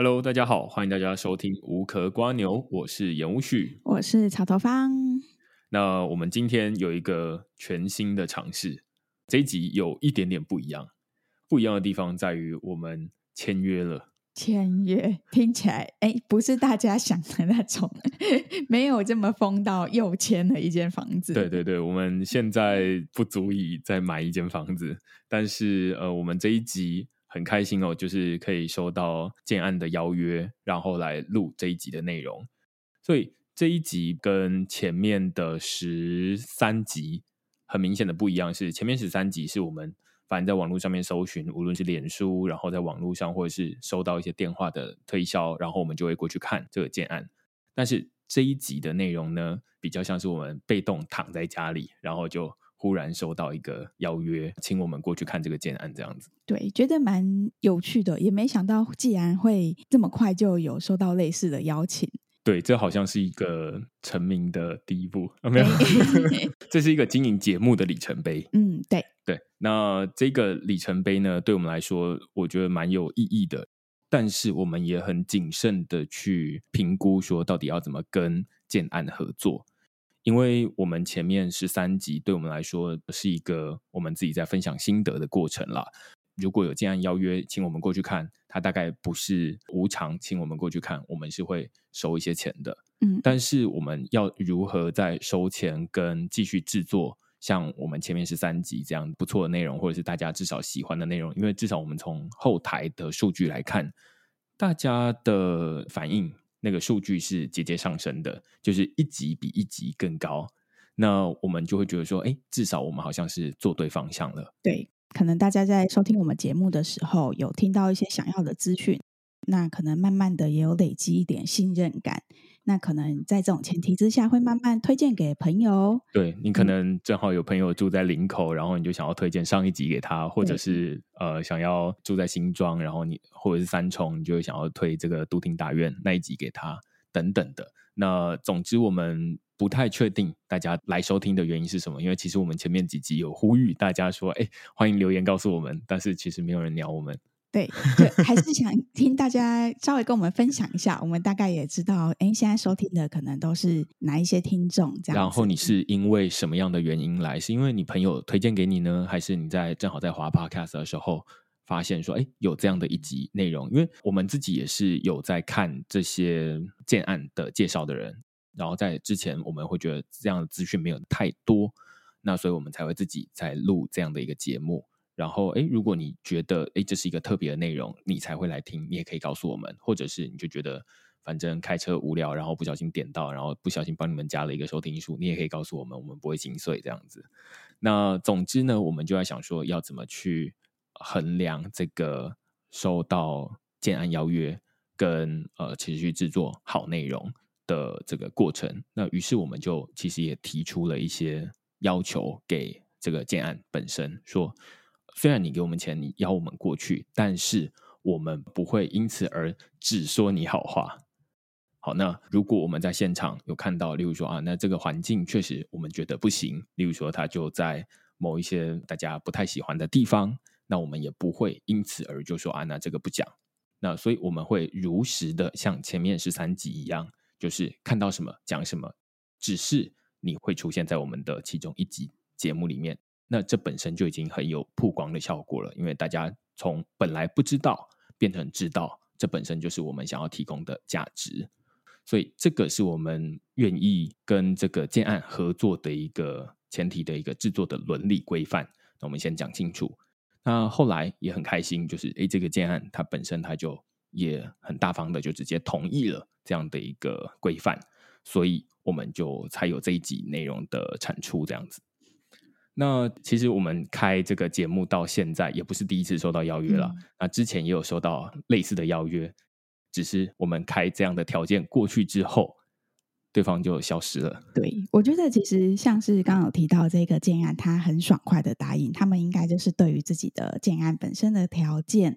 Hello，大家好，欢迎大家收听无壳瓜牛，我是严无旭，我是草头方。那我们今天有一个全新的尝试，这一集有一点点不一样，不一样的地方在于我们签约了。签约听起来，哎，不是大家想的那种，没有这么疯到又签了一间房子。对对对，我们现在不足以再买一间房子，但是呃，我们这一集。很开心哦，就是可以收到建案的邀约，然后来录这一集的内容。所以这一集跟前面的十三集很明显的不一样，是前面十三集是我们反正在网络上面搜寻，无论是脸书，然后在网络上或者是收到一些电话的推销，然后我们就会过去看这个建案。但是这一集的内容呢，比较像是我们被动躺在家里，然后就。忽然收到一个邀约，请我们过去看这个建案，这样子。对，觉得蛮有趣的，也没想到既然会这么快就有收到类似的邀请。对，这好像是一个成名的第一步，没有？这是一个经营节目的里程碑。嗯，对对。那这个里程碑呢，对我们来说，我觉得蛮有意义的。但是我们也很谨慎的去评估，说到底要怎么跟建案合作。因为我们前面十三集对我们来说是一个我们自己在分享心得的过程啦。如果有这样邀约，请我们过去看，他大概不是无偿请我们过去看，我们是会收一些钱的。嗯，但是我们要如何在收钱跟继续制作像我们前面十三集这样不错的内容，或者是大家至少喜欢的内容？因为至少我们从后台的数据来看，大家的反应。那个数据是节节上升的，就是一级比一级更高。那我们就会觉得说，哎，至少我们好像是做对方向了。对，可能大家在收听我们节目的时候，有听到一些想要的资讯，那可能慢慢的也有累积一点信任感。那可能在这种前提之下，会慢慢推荐给朋友。对，你可能正好有朋友住在林口，嗯、然后你就想要推荐上一集给他，或者是呃想要住在新庄，然后你或者是三重，你就想要推这个都厅大院那一集给他等等的。那总之我们不太确定大家来收听的原因是什么，因为其实我们前面几集有呼吁大家说，哎，欢迎留言告诉我们，但是其实没有人鸟我们。对，对，还是想听大家稍微跟我们分享一下，我们大概也知道，哎，现在收听的可能都是哪一些听众这样。然后你是因为什么样的原因来？是因为你朋友推荐给你呢，还是你在正好在滑 Podcast 的时候发现说，哎，有这样的一集内容？因为我们自己也是有在看这些建案的介绍的人，然后在之前我们会觉得这样的资讯没有太多，那所以我们才会自己在录这样的一个节目。然后，哎，如果你觉得，哎，这是一个特别的内容，你才会来听，你也可以告诉我们，或者是你就觉得，反正开车无聊，然后不小心点到，然后不小心帮你们加了一个收听数，你也可以告诉我们，我们不会心碎这样子。那总之呢，我们就在想说，要怎么去衡量这个收到建案邀约跟呃持续制作好内容的这个过程。那于是我们就其实也提出了一些要求给这个建案本身，说。虽然你给我们钱，你邀我们过去，但是我们不会因此而只说你好话。好，那如果我们在现场有看到，例如说啊，那这个环境确实我们觉得不行，例如说它就在某一些大家不太喜欢的地方，那我们也不会因此而就说啊，那这个不讲。那所以我们会如实的像前面十三集一样，就是看到什么讲什么，只是你会出现在我们的其中一集节目里面。那这本身就已经很有曝光的效果了，因为大家从本来不知道变成知道，这本身就是我们想要提供的价值。所以这个是我们愿意跟这个建案合作的一个前提的一个制作的伦理规范。那我们先讲清楚。那后来也很开心，就是诶，这个建案它本身它就也很大方的就直接同意了这样的一个规范，所以我们就才有这一集内容的产出这样子。那其实我们开这个节目到现在也不是第一次收到邀约了，嗯、那之前也有收到类似的邀约，只是我们开这样的条件过去之后，对方就消失了。对，我觉得其实像是刚刚有提到这个建案，他很爽快的答应，他们应该就是对于自己的建案本身的条件，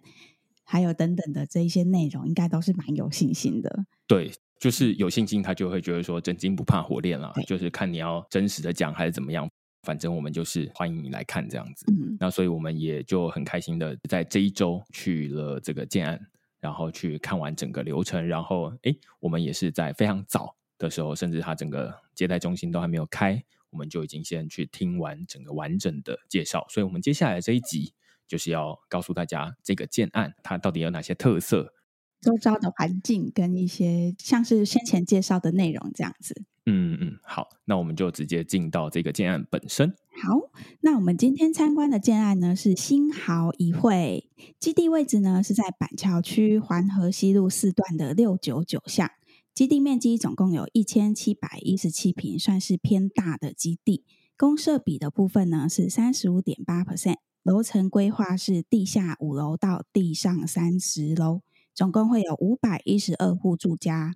还有等等的这一些内容，应该都是蛮有信心的。对，就是有信心，他就会觉得说真金不怕火炼了，就是看你要真实的讲还是怎么样。反正我们就是欢迎你来看这样子，嗯，那所以我们也就很开心的在这一周去了这个建案，然后去看完整个流程，然后哎，我们也是在非常早的时候，甚至他整个接待中心都还没有开，我们就已经先去听完整个完整的介绍。所以，我们接下来这一集就是要告诉大家这个建案它到底有哪些特色，周遭的环境跟一些像是先前介绍的内容这样子。嗯嗯，好，那我们就直接进到这个建案本身。好，那我们今天参观的建案呢是新豪一会，基地位置呢是在板桥区环河西路四段的六九九巷，基地面积总共有一千七百一十七坪，算是偏大的基地。公设比的部分呢是三十五点八 percent，楼层规划是地下五楼到地上三十楼，总共会有五百一十二户住家。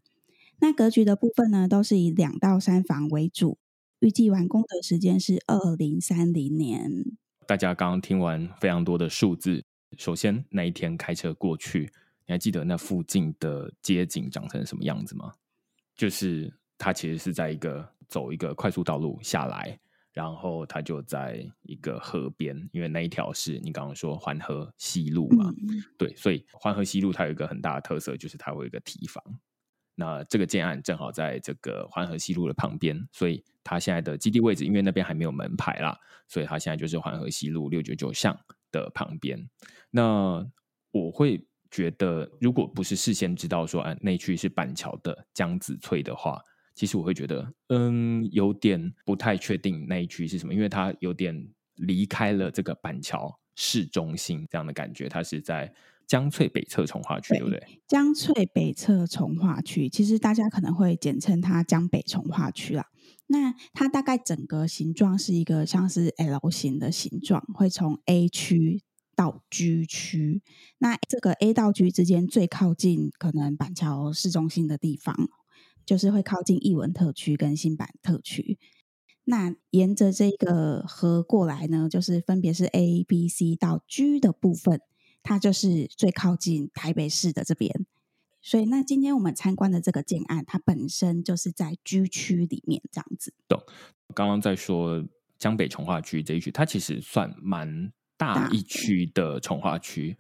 那格局的部分呢，都是以两到三房为主，预计完工的时间是二零三零年。大家刚刚听完非常多的数字，首先那一天开车过去，你还记得那附近的街景长成什么样子吗？就是它其实是在一个走一个快速道路下来，然后它就在一个河边，因为那一条是你刚刚说环河西路嘛，嗯、对，所以环河西路它有一个很大的特色，就是它会有一个堤防。那这个建案正好在这个环河西路的旁边，所以它现在的基地位置，因为那边还没有门牌啦，所以它现在就是环河西路六九九巷的旁边。那我会觉得，如果不是事先知道说，啊，那区是板桥的江子翠的话，其实我会觉得，嗯，有点不太确定那一区是什么，因为它有点离开了这个板桥市中心这样的感觉，它是在。江翠北侧从化区，对不对？江翠北侧从化区，其实大家可能会简称它江北从化区啦。那它大概整个形状是一个像是 L 型的形状，会从 A 区到 G 区。那这个 A 到 G 之间最靠近可能板桥市中心的地方，就是会靠近艺文特区跟新版特区。那沿着这个河过来呢，就是分别是 A、B、C 到 G 的部分。它就是最靠近台北市的这边，所以那今天我们参观的这个建案，它本身就是在居区里面这样子。懂。刚刚在说江北重化区这一区，它其实算蛮大一区的重化区。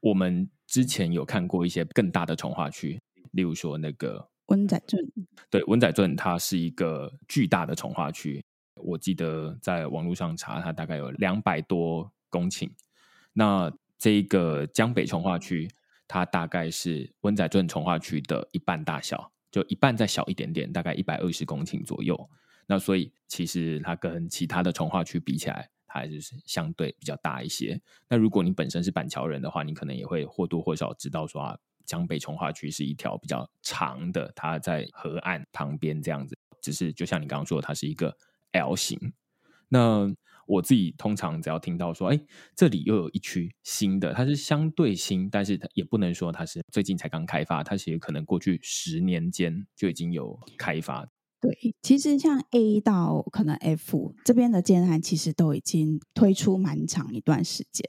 我们之前有看过一些更大的重化区，例如说那个温仔镇。对，温仔镇它是一个巨大的重化区，我记得在网络上查，它大概有两百多公顷。那这个江北从化区，它大概是温仔镇从化区的一半大小，就一半再小一点点，大概一百二十公顷左右。那所以其实它跟其他的从化区比起来，它还是相对比较大一些。那如果你本身是板桥人的话，你可能也会或多或少知道说啊，江北从化区是一条比较长的，它在河岸旁边这样子。只是就像你刚刚说，它是一个 L 型。那我自己通常只要听到说，哎，这里又有一区新的，它是相对新，但是它也不能说它是最近才刚开发，它其实可能过去十年间就已经有开发。对，其实像 A 到可能 F 这边的建案，其实都已经推出蛮长一段时间。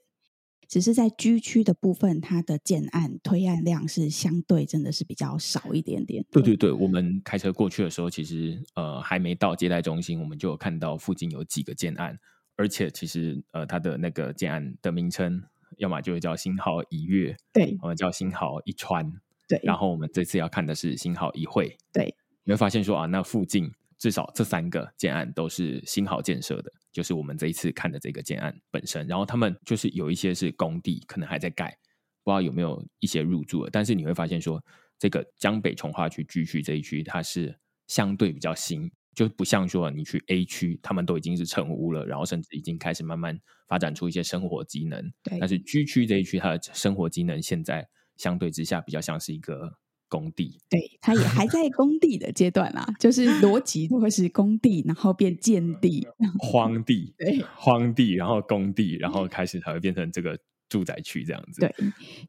只是在 G 区的部分，它的建案推案量是相对真的是比较少一点点。对对对，我们开车过去的时候，其实呃还没到接待中心，我们就有看到附近有几个建案，而且其实呃它的那个建案的名称，要么就会叫新豪一月，对，我们叫新豪一川，对。然后我们这次要看的是新豪一会，对。你会发现说啊，那附近至少这三个建案都是新豪建设的。就是我们这一次看的这个建案本身，然后他们就是有一些是工地，可能还在盖，不知道有没有一些入住了。但是你会发现说，这个江北从化区 G 区这一区，它是相对比较新，就不像说你去 A 区，他们都已经是成屋了，然后甚至已经开始慢慢发展出一些生活机能。对，但是 G 区这一区，它的生活机能现在相对之下比较像是一个。工地，对，它也还在工地的阶段啦，就是逻辑都会是工地，然后变建地，荒地，对，荒地，然后工地，然后开始才会变成这个住宅区这样子。对，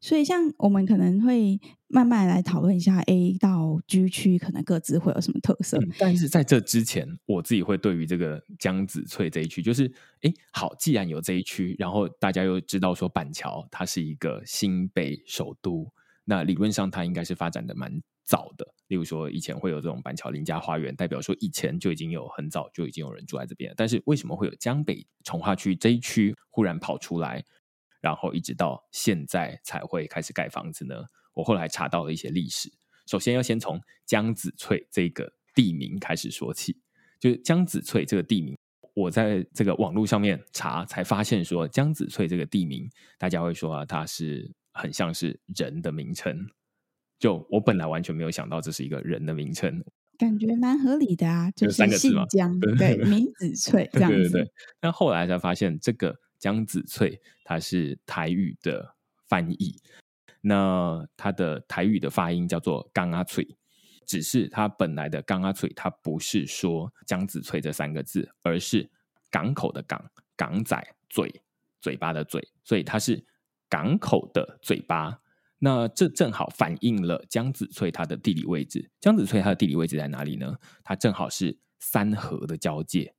所以像我们可能会慢慢来讨论一下 A 到 G 区可能各自会有什么特色。嗯，但是在这之前，我自己会对于这个江子翠这一区，就是哎，好，既然有这一区，然后大家又知道说板桥它是一个新北首都。那理论上，它应该是发展的蛮早的。例如说，以前会有这种板桥林家花园，代表说以前就已经有很早就已经有人住在这边。但是为什么会有江北重划区这一区忽然跑出来，然后一直到现在才会开始盖房子呢？我后来查到了一些历史。首先要先从江子翠这个地名开始说起，就是江子翠这个地名，我在这个网络上面查才发现说，江子翠这个地名，大家会说啊，它是很像是人的名称。就我本来完全没有想到这是一个人的名称，感觉蛮合理的啊，就是三个字嘛，江对，名子翠 这样子。对对对。但后来才发现，这个江子翠它是台语的翻译。那它的台语的发音叫做“港阿翠”，只是它本来的“港阿翠”，它不是说江子翠这三个字，而是港口的“港”，港仔嘴嘴巴的“嘴”，所以它是港口的嘴巴。那这正好反映了江子翠它的地理位置。江子翠它的地理位置在哪里呢？它正好是三河的交界，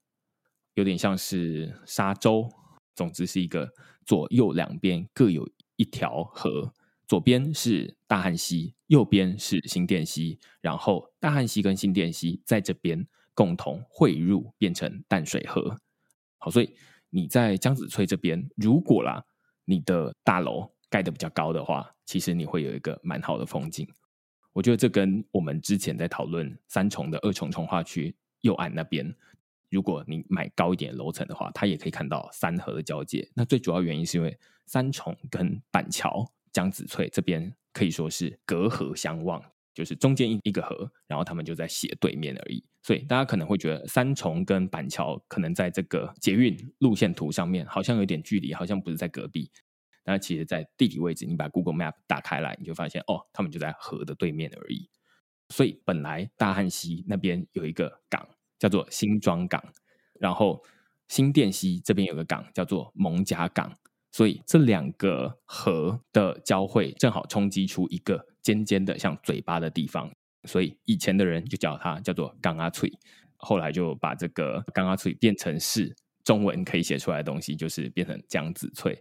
有点像是沙洲。总之是一个左右两边各有一条河。左边是大汉溪，右边是新店溪，然后大汉溪跟新店溪在这边共同汇入，变成淡水河。好，所以你在江子翠这边，如果啦，你的大楼盖得比较高的话，其实你会有一个蛮好的风景。我觉得这跟我们之前在讨论三重的二重重划区右岸那边，如果你买高一点楼层的话，它也可以看到三河的交界。那最主要原因是因为三重跟板桥。江子翠这边可以说是隔河相望，就是中间一一个河，然后他们就在斜对面而已。所以大家可能会觉得三重跟板桥可能在这个捷运路线图上面好像有点距离，好像不是在隔壁。但其实，在地理位置，你把 Google Map 打开来，你就发现哦，他们就在河的对面而已。所以本来大汉溪那边有一个港叫做新庄港，然后新店溪这边有个港叫做艋舺港。所以这两个河的交汇，正好冲击出一个尖尖的像嘴巴的地方，所以以前的人就叫它叫做港阿翠，后来就把这个港阿翠变成是中文可以写出来的东西，就是变成江子翠。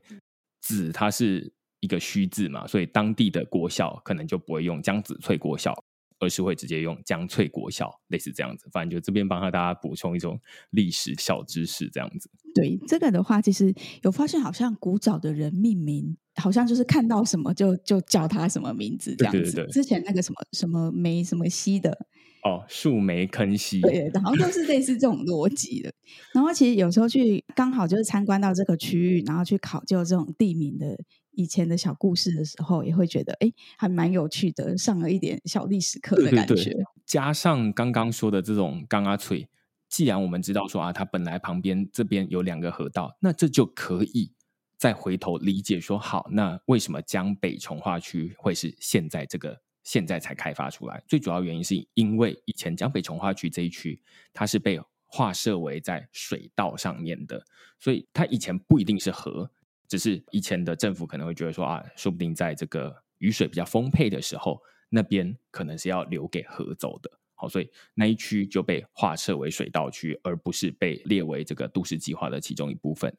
子它是一个虚字嘛，所以当地的国小可能就不会用江子翠国小。而是会直接用江翠国小，类似这样子。反正就这边帮大家补充一种历史小知识，这样子。对这个的话，其实有发现，好像古早的人命名，好像就是看到什么就就叫他什么名字这样子。对对对。之前那个什么什么梅什么溪的哦，树梅坑溪，对，然后就是类似这种逻辑的。然后其实有时候去刚好就是参观到这个区域，然后去考究这种地名的。以前的小故事的时候，也会觉得哎，还蛮有趣的，上了一点小历史课的感觉。对对对，加上刚刚说的这种刚阿翠，既然我们知道说啊，它本来旁边这边有两个河道，那这就可以再回头理解说，好，那为什么江北从化区会是现在这个现在才开发出来？最主要原因是因为以前江北从化区这一区，它是被划设为在水道上面的，所以它以前不一定是河。只是以前的政府可能会觉得说啊，说不定在这个雨水比较丰沛的时候，那边可能是要留给河走的。好，所以那一区就被划设为水道区，而不是被列为这个都市计划的其中一部分。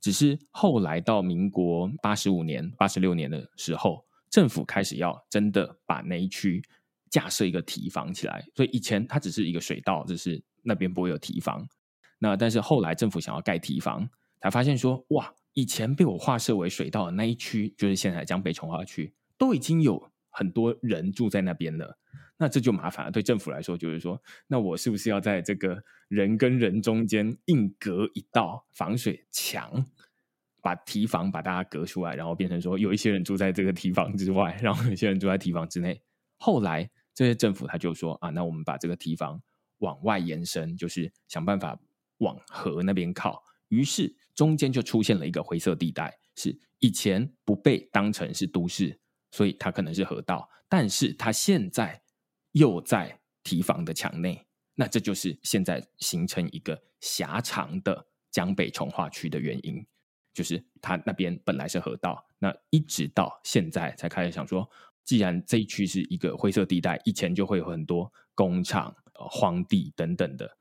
只是后来到民国八十五年、八十六年的时候，政府开始要真的把那一区架设一个堤防起来。所以以前它只是一个水道，只是那边不会有堤防。那但是后来政府想要盖堤防，才发现说哇。以前被我划设为水道的那一区，就是现在江北重化区，都已经有很多人住在那边了。那这就麻烦了，对政府来说，就是说，那我是不是要在这个人跟人中间硬隔一道防水墙，把堤防把大家隔出来，然后变成说有一些人住在这个堤防之外，然后有些人住在堤防之内。后来这些政府他就说啊，那我们把这个堤防往外延伸，就是想办法往河那边靠。于是中间就出现了一个灰色地带，是以前不被当成是都市，所以它可能是河道，但是它现在又在堤防的墙内，那这就是现在形成一个狭长的江北从化区的原因，就是它那边本来是河道，那一直到现在才开始想说，既然这一区是一个灰色地带，以前就会有很多工厂、荒地等等的。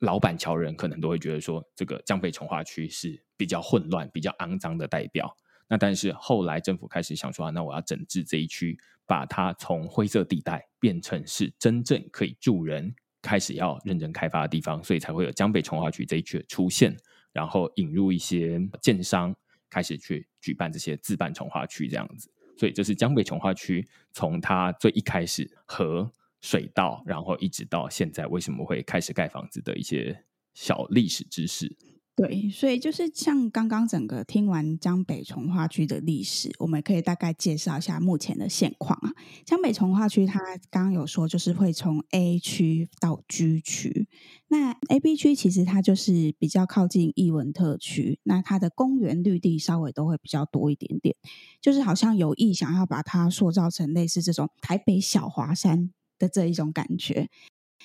老板桥人可能都会觉得说，这个江北从化区是比较混乱、比较肮脏的代表。那但是后来政府开始想说，啊，那我要整治这一区，把它从灰色地带变成是真正可以住人、开始要认真开发的地方，所以才会有江北从化区这一区的出现，然后引入一些建商开始去举办这些自办从化区这样子。所以这是江北从化区从它最一开始和水道，然后一直到现在为什么会开始盖房子的一些小历史知识。对，所以就是像刚刚整个听完江北从化区的历史，我们可以大概介绍一下目前的现况啊。江北从化区它刚刚有说，就是会从 A 区到 G 区。那 A、B 区其实它就是比较靠近艺文特区，那它的公园绿地稍微都会比较多一点点，就是好像有意想要把它塑造成类似这种台北小华山的这一种感觉。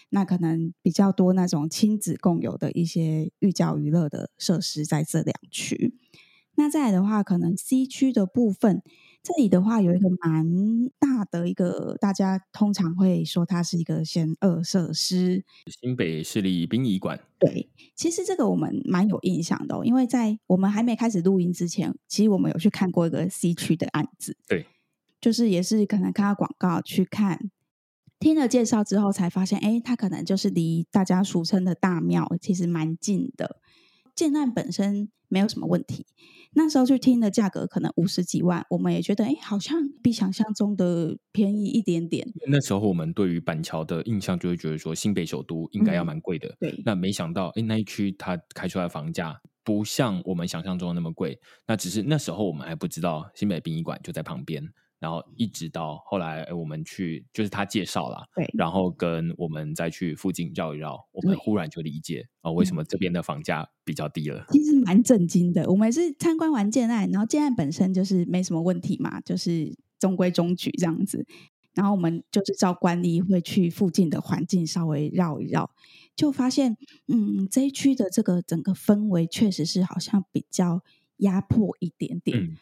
那可能比较多那种亲子共有的一些寓教娱乐的设施在这两区。那再来的话，可能 C 区的部分，这里的话有一个蛮大的一个，大家通常会说它是一个嫌恶设施——新北市立殡仪馆。对，其实这个我们蛮有印象的哦，因为在我们还没开始录音之前，其实我们有去看过一个 C 区的案子。对，就是也是可能看到广告去看。听了介绍之后，才发现，哎，它可能就是离大家俗称的大庙其实蛮近的。建案本身没有什么问题，那时候去听的价格可能五十几万，我们也觉得，哎，好像比想象中的便宜一点点。那时候我们对于板桥的印象就会觉得说，新北首都应该要蛮贵的。嗯、对，那没想到，哎，那一区它开出来的房价不像我们想象中的那么贵。那只是那时候我们还不知道新北殡仪馆就在旁边。然后一直到后来，我们去就是他介绍了，对，然后跟我们再去附近绕一绕，我们忽然就理解啊，为什么这边的房价比较低了。其实蛮震惊的，我们是参观完建案，然后建案本身就是没什么问题嘛，就是中规中矩这样子。然后我们就是照惯例会去附近的环境稍微绕一绕，就发现，嗯，这一区的这个整个氛围确实是好像比较压迫一点点。嗯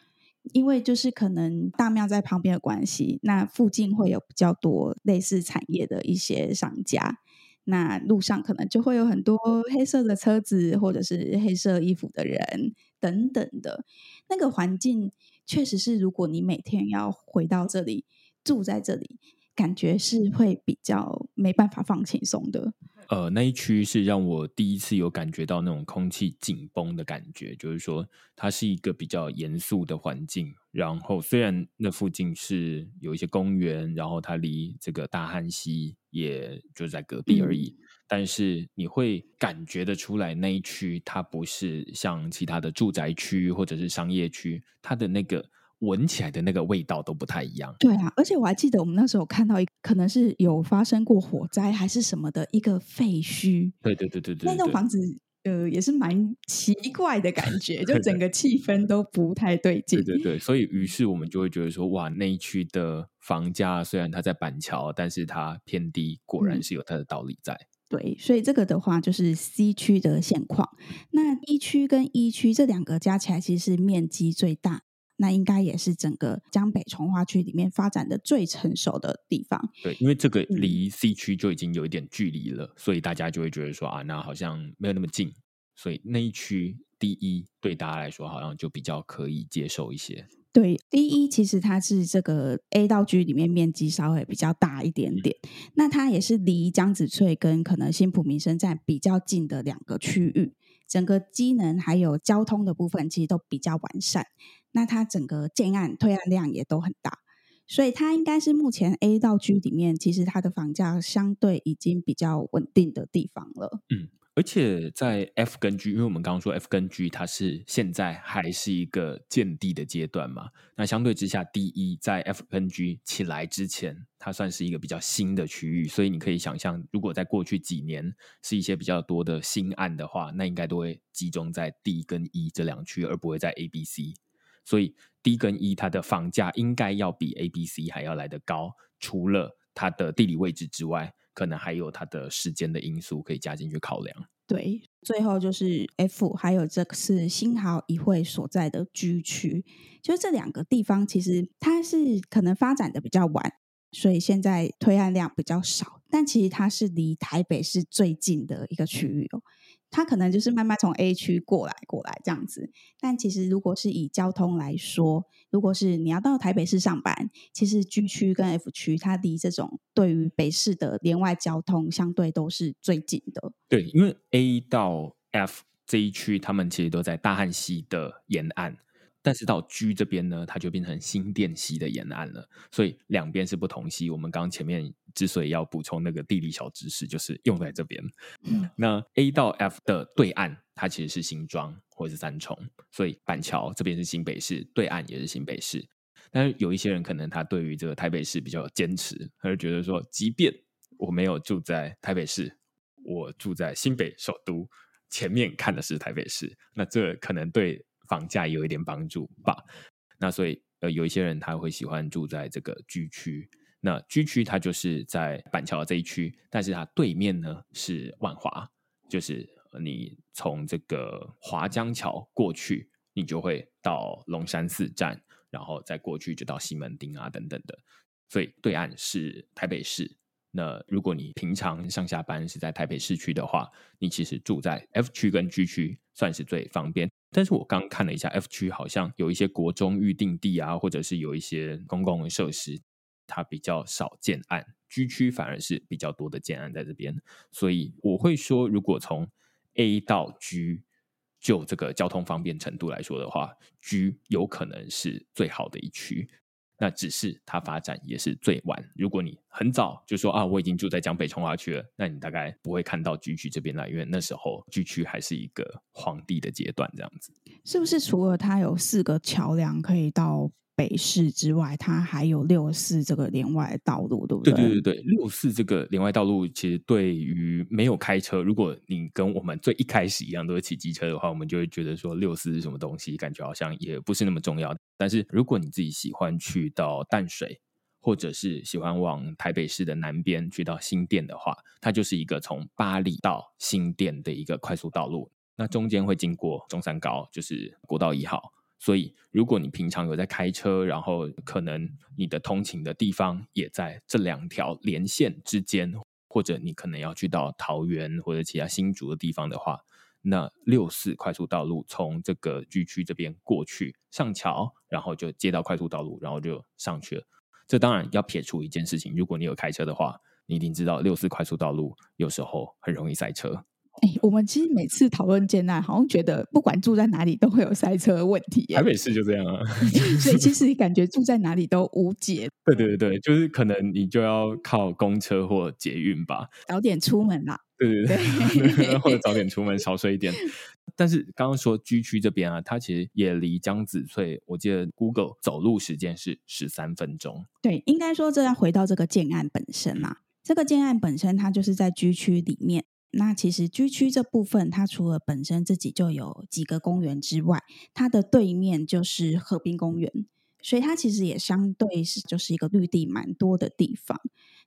因为就是可能大庙在旁边的关系，那附近会有比较多类似产业的一些商家，那路上可能就会有很多黑色的车子或者是黑色衣服的人等等的，那个环境确实是，如果你每天要回到这里住在这里，感觉是会比较没办法放轻松的。呃，那一区是让我第一次有感觉到那种空气紧绷的感觉，就是说它是一个比较严肃的环境。然后虽然那附近是有一些公园，然后它离这个大汉溪也就在隔壁而已，嗯，但是你会感觉得出来，那一区它不是像其他的住宅区或者是商业区，它的那个。闻起来的那个味道都不太一样。对啊，而且我还记得我们那时候看到一个，可能是有发生过火灾还是什么的一个废墟。对对对对对，那栋房子呃也是蛮奇怪的感觉，就整个气氛都不太对劲。对对对，所以于是我们就会觉得说，哇，那一区的房价虽然它在板桥，但是它偏低，果然是有它的道理在。嗯。对，所以这个的话就是 C 区的现况。那一区跟一区这两个加起来其实是面积最大。那应该也是整个江北从化区里面发展的最成熟的地方。对，因为这个离 C 区就已经有一点距离了，嗯，所以大家就会觉得说啊，那好像没有那么近，所以那一区第一对大家来说好像就比较可以接受一些。对第一其实它是这个 A 到 G 里面面积稍微比较大一点点，嗯，那它也是离江子翠跟可能新埔民生站比较近的两个区域。整个机能还有交通的部分其实都比较完善，那它整个建案推案量也都很大，所以它应该是目前 A 到 G 里面，其实它的房价相对已经比较稳定的地方了。嗯。而且在 F 跟 G，因为我们刚刚说 F 跟 G 它是现在还是一个建地的阶段嘛，那相对之下，D1 在 F 跟 G 起来之前，它算是一个比较新的区域，所以你可以想象，如果在过去几年是一些比较多的新案的话，那应该都会集中在 D 跟 E 这两区，而不会在 A、B、C。所以 D 跟 E 它的房价应该要比 A、B、C 还要来得高，除了它的地理位置之外。可能还有它的时间的因素可以加进去考量。对，最后就是 F，还有这个是新豪一会所在的 G 区，就这两个地方，其实它是可能发展的比较晚，所以现在推案量比较少，但其实它是离台北市最近的一个区域哦。他可能就是慢慢从 A 区过来过来这样子，但其实如果是以交通来说，如果是你要到台北市上班，其实 G 区跟 F 区它离这种对于北市的连外交通相对都是最近的。对，因为 A 到 F 这一区，他们其实都在大汉溪的沿岸。但是到 G 这边呢，它就变成新店溪的沿岸了，所以两边是不同溪。我们刚刚前面之所以要补充那个地理小知识，就是用在这边。嗯、那 A 到 F 的对岸，它其实是新庄或者是三重，所以板桥这边是新北市，对岸也是新北市。但是有一些人可能他对于这个台北市比较坚持，他就觉得说，即便我没有住在台北市，我住在新北首都，前面看的是台北市，那这可能对。房价也有一点帮助吧，那所以呃有一些人他会喜欢住在这个 G 区，那 G 区它就是在板桥这一区，但是它对面呢是万华，就是你从这个华江桥过去，你就会到龙山寺站，然后再过去就到西门町啊等等的，所以对岸是台北市。那如果你平常上下班是在台北市区的话，你其实住在 F 区跟 G 区算是最方便。但是我刚看了一下，F 区好像有一些国中预定地啊，或者是有一些公共设施，它比较少建案。G 区反而是比较多的建案在这边，所以我会说，如果从 A 到 G 就这个交通方便程度来说的话，G 有可能是最好的一区。那只是它发展也是最晚。如果你很早就说啊，我已经住在江北从化区了，那你大概不会看到 G 区这边来，因为那时候 G 区还是一个荒地的阶段，这样子。是不是除了它有四个桥梁可以到北市之外，它还有六四这个连外道路，对不对？对对对对，六四这个连外道路，其实对于没有开车，如果你跟我们最一开始一样都是骑机车的话，我们就会觉得说六四是什么东西，感觉好像也不是那么重要。但是如果你自己喜欢去到淡水，或者是喜欢往台北市的南边去到新店的话，它就是一个从巴黎到新店的一个快速道路，那中间会经过中山高，就是国道一号。所以，如果你平常有在开车，然后可能你的通勤的地方也在这两条连线之间，或者你可能要去到桃园或者其他新竹的地方的话，那六四快速道路从这个 G 区这边过去上桥，然后就接到快速道路，然后就上去了。这当然要撇除一件事情，如果你有开车的话，你一定知道六四快速道路有时候很容易塞车。哎，我们其实每次讨论建案，好像觉得不管住在哪里都会有塞车的问题。台北市就这样啊，所以其实感觉住在哪里都无解。对对对，就是可能你就要靠公车或捷运吧，早点出门啦。对对对，对 或者早点出门少睡一点。但是刚刚说居区这边啊，它其实也离江子翠，我记得 Google 走路时间是十三分钟。对，应该说这要回到这个建案本身嘛。这个建案本身它就是在居区里面。那其实 G 区这部分，它除了本身自己就有几个公园之外，它的对面就是河滨公园，所以它其实也相对是就是一个绿地蛮多的地方。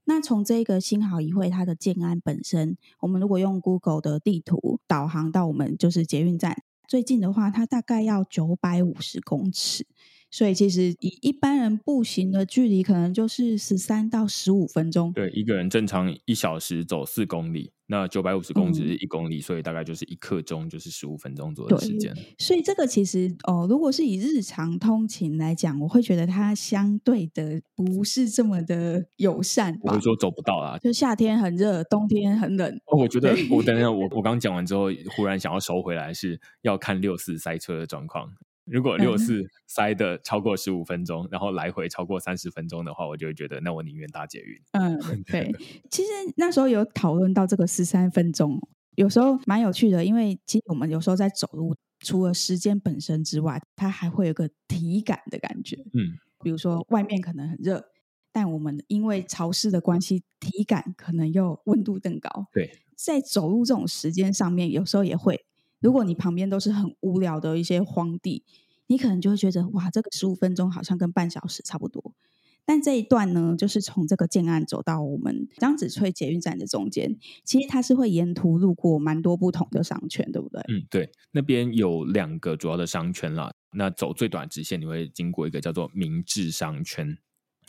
那从这个新好一会它的建安本身，我们如果用 Google 的地图导航到我们就是捷运站最近的话，它大概要九百五十公尺。所以其实以一般人步行的距离，可能就是十三到十五分钟。对，一个人正常一小时走四公里，那九百五十公尺是一公里，嗯，所以大概就是一刻钟就是十五分钟左右的时间。所以这个其实哦，如果是以日常通勤来讲，我会觉得它相对的不是这么的友善。我会说走不到啦，就夏天很热，冬天很冷。哦，我觉得我等一下，我我刚讲完之后，忽然想要收回来，是要看六四塞车的状况。如果六四塞的超过十五分钟，嗯，然后来回超过三十分钟的话，我就会觉得那我宁愿搭捷运。嗯，对。其实那时候有讨论到这个十三分钟，有时候蛮有趣的，因为其实我们有时候在走路，除了时间本身之外，它还会有个体感的感觉。嗯，比如说外面可能很热，但我们因为潮湿的关系，体感可能又温度更高。对，在走路这种时间上面，有时候也会。如果你旁边都是很无聊的一些荒地，你可能就会觉得哇，这个十五分钟好像跟半小时差不多。但这一段呢，就是从这个建案走到我们张子翠捷运站的中间，其实它是会沿途路过蛮多不同的商圈，对不对？嗯，对，那边有两个主要的商圈啦。那走最短直线，你会经过一个叫做明治商圈。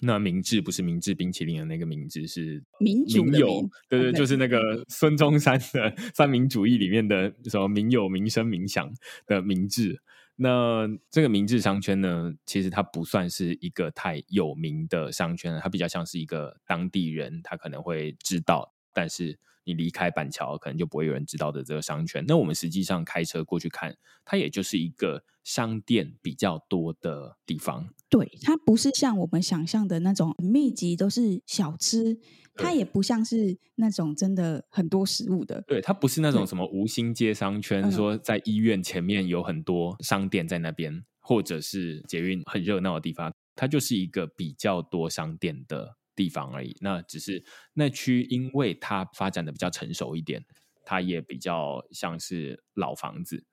那明治不是明治冰淇淋的那个明治，是民主民，民有，对对，就是那个孙中山的三民主义里面的什么民有、民生、民享的明治。那这个明治商圈呢，其实它不算是一个太有名的商圈，它比较像是一个当地人，他可能会知道但是你离开板桥，可能就不会有人知道的这个商圈。那我们实际上开车过去看，它也就是一个商店比较多的地方。对，它不是像我们想象的那种密集都是小吃，它也不像是那种真的很多食物的。对，它不是那种什么吴兴街商圈，说在医院前面有很多商店在那边，或者是捷运很热闹的地方。它就是一个比较多商店的地方而已。那只是那区，因为它发展的比较成熟一点，它也比较像是老房子，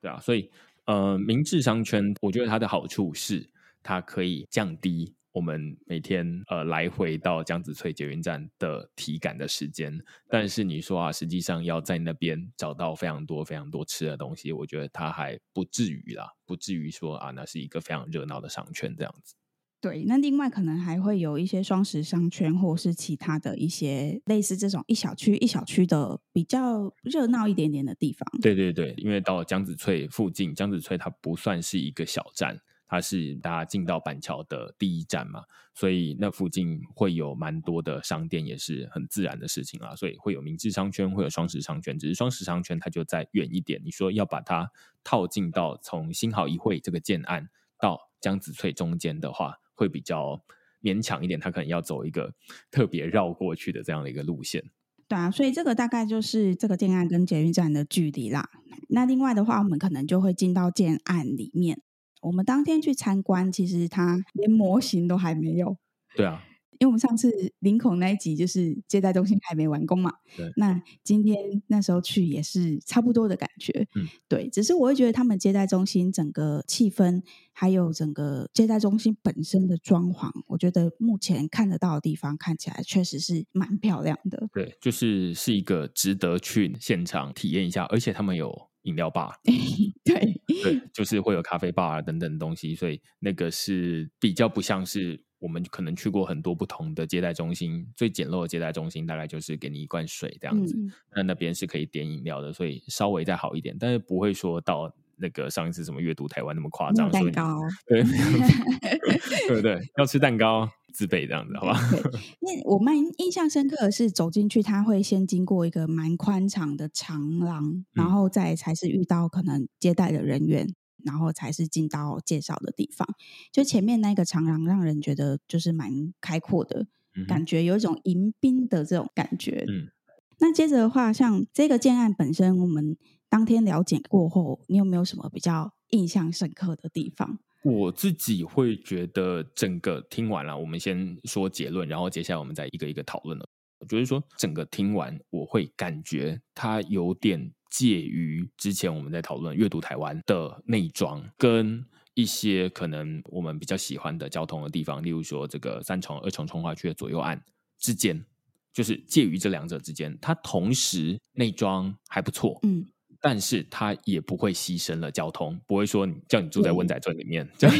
对啊。所以，呃，明治商圈，我觉得它的好处是，它可以降低我们每天呃来回到江子翠捷运站的体感的时间。但是你说啊，实际上要在那边找到非常多非常多吃的东西，我觉得它还不至于啦，不至于说啊，那是一个非常热闹的商圈这样子。对，那另外可能还会有一些双十商圈，或是其他的一些类似这种一小区一小区的比较热闹一点点的地方。对对对，因为到了江子翠附近，江子翠它不算是一个小站，它是大家进到板桥的第一站嘛，所以那附近会有蛮多的商店，也是很自然的事情啊。所以会有明治商圈，会有双十商圈，只是双十商圈它就再远一点。你说要把它套进到从新好一会这个建案到江子翠中间的话，会比较勉强一点，他可能要走一个特别绕过去的这样的一个路线。对啊，所以这个大概就是这个建案跟捷运站的距离啦。那另外的话，我们可能就会进到建案里面。我们当天去参观，其实它连模型都还没有。对啊。因为我们上次林口那一集就是接待中心还没完工嘛，对。那今天那时候去也是差不多的感觉，嗯，对。只是我会觉得他们接待中心整个气氛，还有整个接待中心本身的装潢，我觉得目前看得到的地方看起来确实是蛮漂亮的。对，就是是一个值得去现场体验一下，而且他们有饮料吧，对对，就是会有咖啡吧等等的东西，所以那个是比较不像是。我们可能去过很多不同的接待中心，最简陋的接待中心大概就是给你一罐水这样子。嗯、那那边是可以点饮料的，所以稍微再好一点，但是不会说到那个上一次什么阅读台湾那么夸张。蛋糕，对 对对，要吃蛋糕自备这样子，好吧？那我蛮印象深刻的是走进去，他会先经过一个蛮宽敞的长廊，然后再才是遇到可能接待的人员。然后才是进到介绍的地方，就前面那个长廊让人觉得就是蛮开阔的、嗯、感觉，有一种迎宾的这种感觉。嗯，那接着的话，像这个建案本身，我们当天了解过后，你有没有什么比较印象深刻的地方？我自己会觉得，整个听完了，我们先说结论，然后接下来我们再一个一个讨论了。我觉得说整个听完，我会感觉它有点。介于之前我们在讨论阅读台湾的内装，跟一些可能我们比较喜欢的交通的地方，例如说这个三重、二重重划区的左右岸之间，就是介于这两者之间。它同时内装还不错，嗯，但是它也不会牺牲了交通，不会说叫你住在温仔镇里面。这样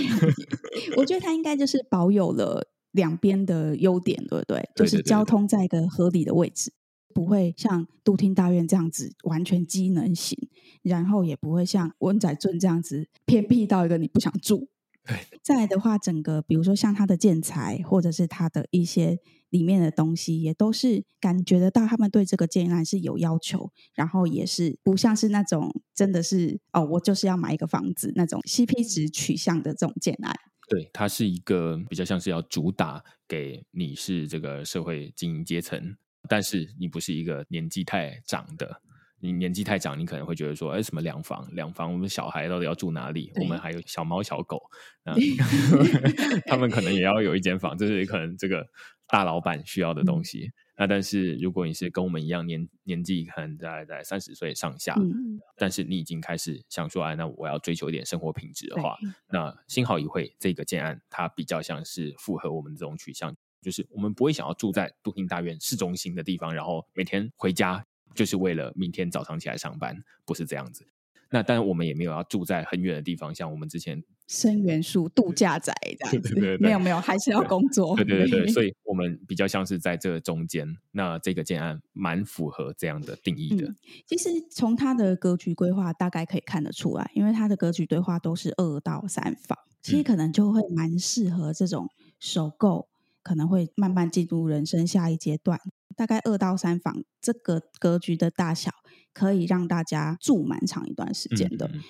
我觉得它应该就是保有了两边的优点，对不对？就是交通在一个合理的位置。不会像都厅大院这样子完全机能型，然后也不会像温仔镇这样子偏僻到一个你不想住。再来的话，整个比如说像它的建材，或者是它的一些里面的东西，也都是感觉得到他们对这个建案是有要求，然后也是不像是那种真的是哦，我就是要买一个房子那种 CP 值取向的这种建案。对，它是一个比较像是要主打给你是这个社会精英阶层。但是你不是一个年纪太长的，你年纪太长，你可能会觉得说，哎，什么两房？两房，我们小孩到底要住哪里？我们还有小猫小狗，那 他们可能也要有一间房，这是可能这个大老板需要的东西。嗯、那但是如果你是跟我们一样年年纪可能在在三十岁上下，嗯，但是你已经开始想说，哎，那我要追求一点生活品质的话，那幸好一会这个建案，它比较像是符合我们这种取向。就是我们不会想要住在杜厅大院市中心的地方，然后每天回家就是为了明天早上起来上班，不是这样子。那当然我们也没有要住在很远的地方，像我们之前生元素度假宅这样子，对对对对，没有没有，还是要工作。对对对对，所以我们比较像是在这个中间。那这个建案蛮符合这样的定义的。嗯，其实从它的格局规划大概可以看得出来，因为它的格局规划都是二到三房，其实可能就会蛮适合这种首购。可能会慢慢进入人生下一阶段，大概二到三房这个格局的大小，可以让大家住蛮长一段时间的。嗯嗯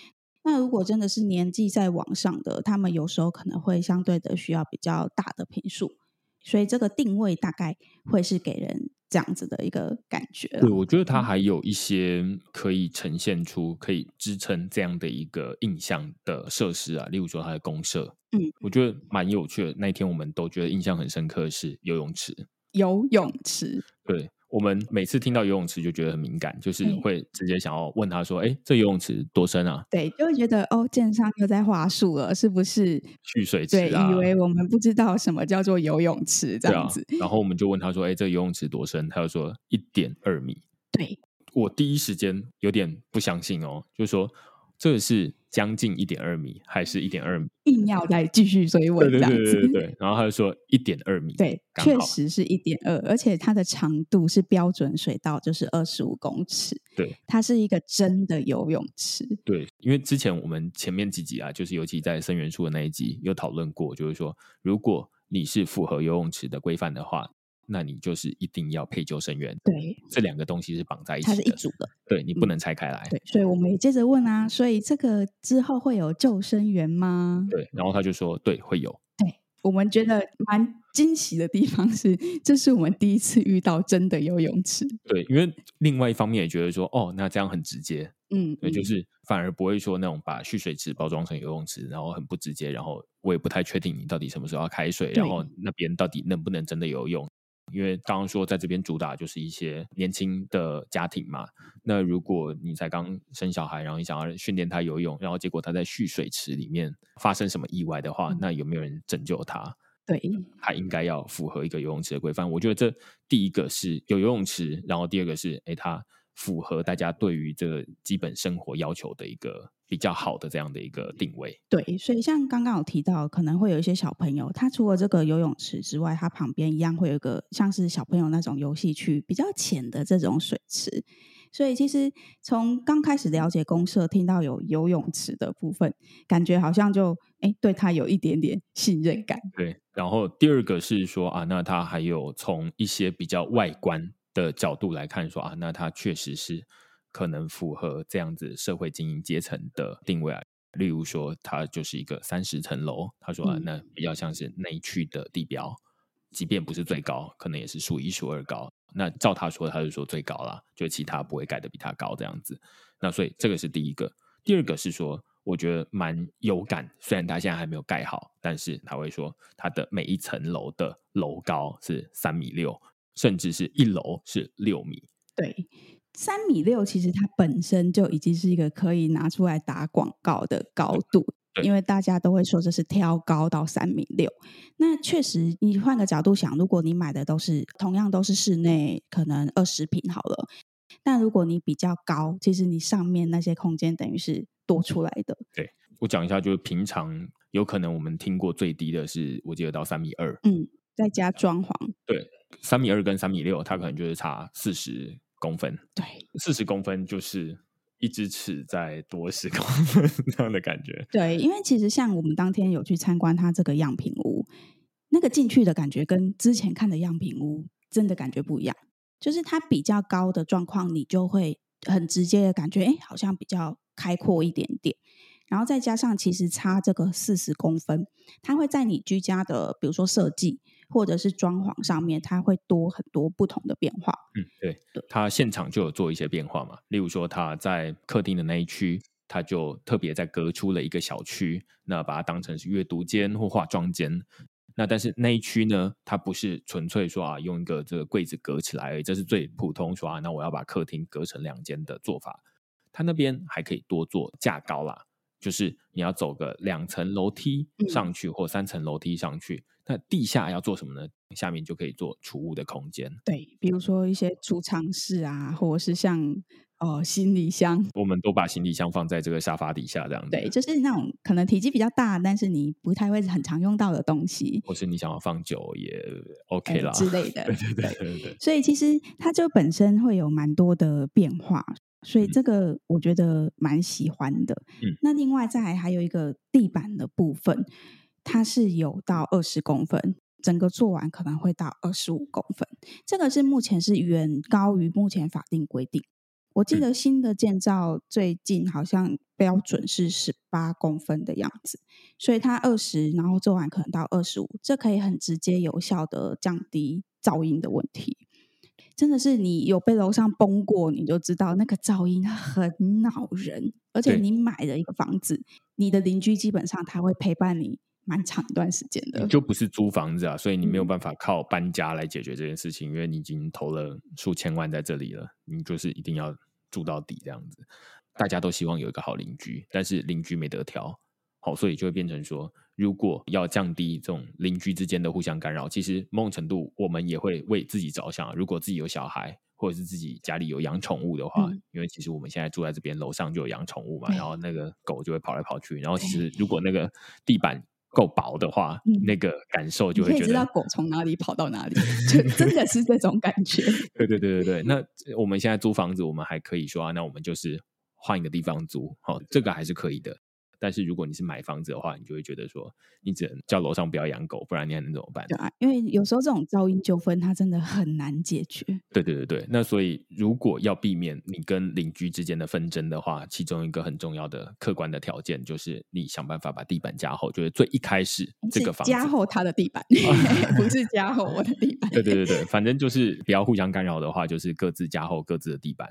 那如果真的是年纪在往上的，他们有时候可能会相对的需要比较大的坪数，所以这个定位大概会是给人这样子的一个感觉。对，我觉得它还有一些可以呈现出、可以支撑这样的一个印象的设施啊，例如说它的公社，嗯，我觉得蛮有趣的。那一天我们都觉得印象很深刻的是游泳池，游泳池，对。我们每次听到游泳池就觉得很敏感，就是会直接想要问他说：“哎、欸，这游泳池多深啊？”对，就会觉得哦，建商又在话术了，是不是？蓄水池啊？对，以为我们不知道什么叫做游泳池这样子。啊、然后我们就问他说：“哎、欸，这游泳池多深？”他就说：“一点二米。”对，我第一时间有点不相信哦，就是说。这个是将近一点二米，还是一点二米？硬要再继续追问这样子，对对对对对。然后他就说一点二米，对，确实是一点二，而且它的长度是标准水道，就是二十五公尺。对，它是一个真的游泳池。对，因为之前我们前面几集啊，就是尤其在生元素的那一集有讨论过，就是说，如果你是符合游泳池的规范的话。那你就是一定要配救生员，对，这两个东西是绑在一起的，它是一组的，对，你不能拆开来。嗯，对，所以我们也接着问啊，所以这个之后会有救生员吗？对，然后他就说，对，会有。对，我们觉得蛮惊喜的地方是，这是我们第一次遇到真的游泳池。对，因为另外一方面也觉得说，哦，那这样很直接，嗯，对，就是反而不会说那种把蓄水池包装成游泳池，然后很不直接，然后我也不太确定你到底什么时候要开水，然后那边到底能不能真的游泳。因为刚刚说在这边主打就是一些年轻的家庭嘛，那如果你才刚生小孩，然后你想要训练他游泳，然后结果他在蓄水池里面发生什么意外的话，嗯、那有没有人拯救他？对，他应该要符合一个游泳池的规范。我觉得这第一个是有游泳池，然后第二个是哎，他符合大家对于这个基本生活要求的一个。比较好的这样的一个定位，对，所以像刚刚有提到，可能会有一些小朋友，他除了这个游泳池之外，他旁边一样会有一个像是小朋友那种游戏区，比较浅的这种水池。所以其实从刚开始了解公社，听到有游泳池的部分，感觉好像就哎，对他有一点点信任感。对，然后第二个是说啊，那他还有从一些比较外观的角度来看说啊，那他确实是。可能符合这样子社会经营阶层的定位啊，例如说，它就是一个三十层楼，他说啊，那比较像是内区的地标，即便不是最高，可能也是数一数二高。那照他说，他就说最高了，就其他不会盖的比他高这样子。那所以这个是第一个，第二个是说，我觉得蛮有感，虽然他现在还没有盖好，但是他会说，他的每一层楼的楼高是三米六，甚至是一楼是六米。对。三米六，其实它本身就已经是一个可以拿出来打广告的高度，因为大家都会说这是挑高到三米六。那确实，你换个角度想，如果你买的都是同样都是室内，可能二十平好了，但如果你比较高，其实你上面那些空间等于是多出来的。对，我讲一下，就是平常有可能我们听过最低的是，我记得到三米二，嗯，再加装潢，对，三米二跟三米六，它可能就是差四十。公分，对，四十公分就是一只尺再多十公分 这样的感觉。对，因为其实像我们当天有去参观它这个样品屋，那个进去的感觉跟之前看的样品屋真的感觉不一样。就是它比较高的状况，你就会很直接的感觉，哎，好像比较开阔一点点。然后再加上其实差这个四十公分，它会在你居家的比如说设计。或者是装潢上面，它会多很多不同的变化。嗯，对，对，它现场就有做一些变化嘛。例如说，它在客厅的那一区，它就特别在隔出了一个小区，那把它当成是阅读间或化妆间。那但是那一区呢，它不是纯粹说啊，用一个这个柜子隔起来而已，这是最普通说啊，那我要把客厅隔成两间的做法。它那边还可以多做架高啦，就是你要走个两层楼梯上去，或三层楼梯上去。嗯那地下要做什么呢？下面就可以做储物的空间。对，比如说一些储藏室啊，或者是像哦、呃、行李箱，我们都把行李箱放在这个沙发底下，这样子。对，就是那种可能体积比较大，但是你不太会很常用到的东西，或是你想要放久也 OK 啦、呃、之类的。对对对对对，对。所以其实它就本身会有蛮多的变化，所以这个我觉得蛮喜欢的。嗯。那另外再来还有一个地板的部分。它是有到二十公分，整个做完可能会到二十五公分，这个是目前是远高于目前法定规定。我记得新的建造最近好像标准是十八公分的样子，所以它二十，然后做完可能到二十五，这可以很直接有效的降低噪音的问题。真的是你有被楼上崩过，你就知道那个噪音很恼人。而且你买了一个房子，你的邻居基本上他会陪伴你蛮长一段时间的。你就不是租房子啊，所以你没有办法靠搬家来解决这件事情，因为你已经投了数千万在这里了，你就是一定要住到底这样子。大家都希望有一个好邻居，但是邻居没得挑。好，所以就会变成说，如果要降低这种邻居之间的互相干扰，其实某种程度我们也会为自己着想。如果自己有小孩，或者是自己家里有养宠物的话，嗯，因为其实我们现在住在这边，楼上就有养宠物嘛，然后那个狗就会跑来跑去。然后其实如果那个地板够薄的话，那个感受就会觉得，你知道狗从哪里跑到哪里，就真的是这种感觉。对对对对对。那我们现在租房子，我们还可以说啊，那我们就是换一个地方租，好，这个还是可以的。但是如果你是买房子的话，你就会觉得说，你只能叫楼上不要养狗，不然你还能怎么办？对啊，因为有时候这种噪音纠纷它真的很难解决。对对对对，那所以如果要避免你跟邻居之间的纷争的话，其中一个很重要的客观的条件就是你想办法把地板加厚，就是最一开始这个房子加厚它的地板，不是加厚我的地板。对对对对，反正就是不要互相干扰的话，就是各自加厚各自的地板，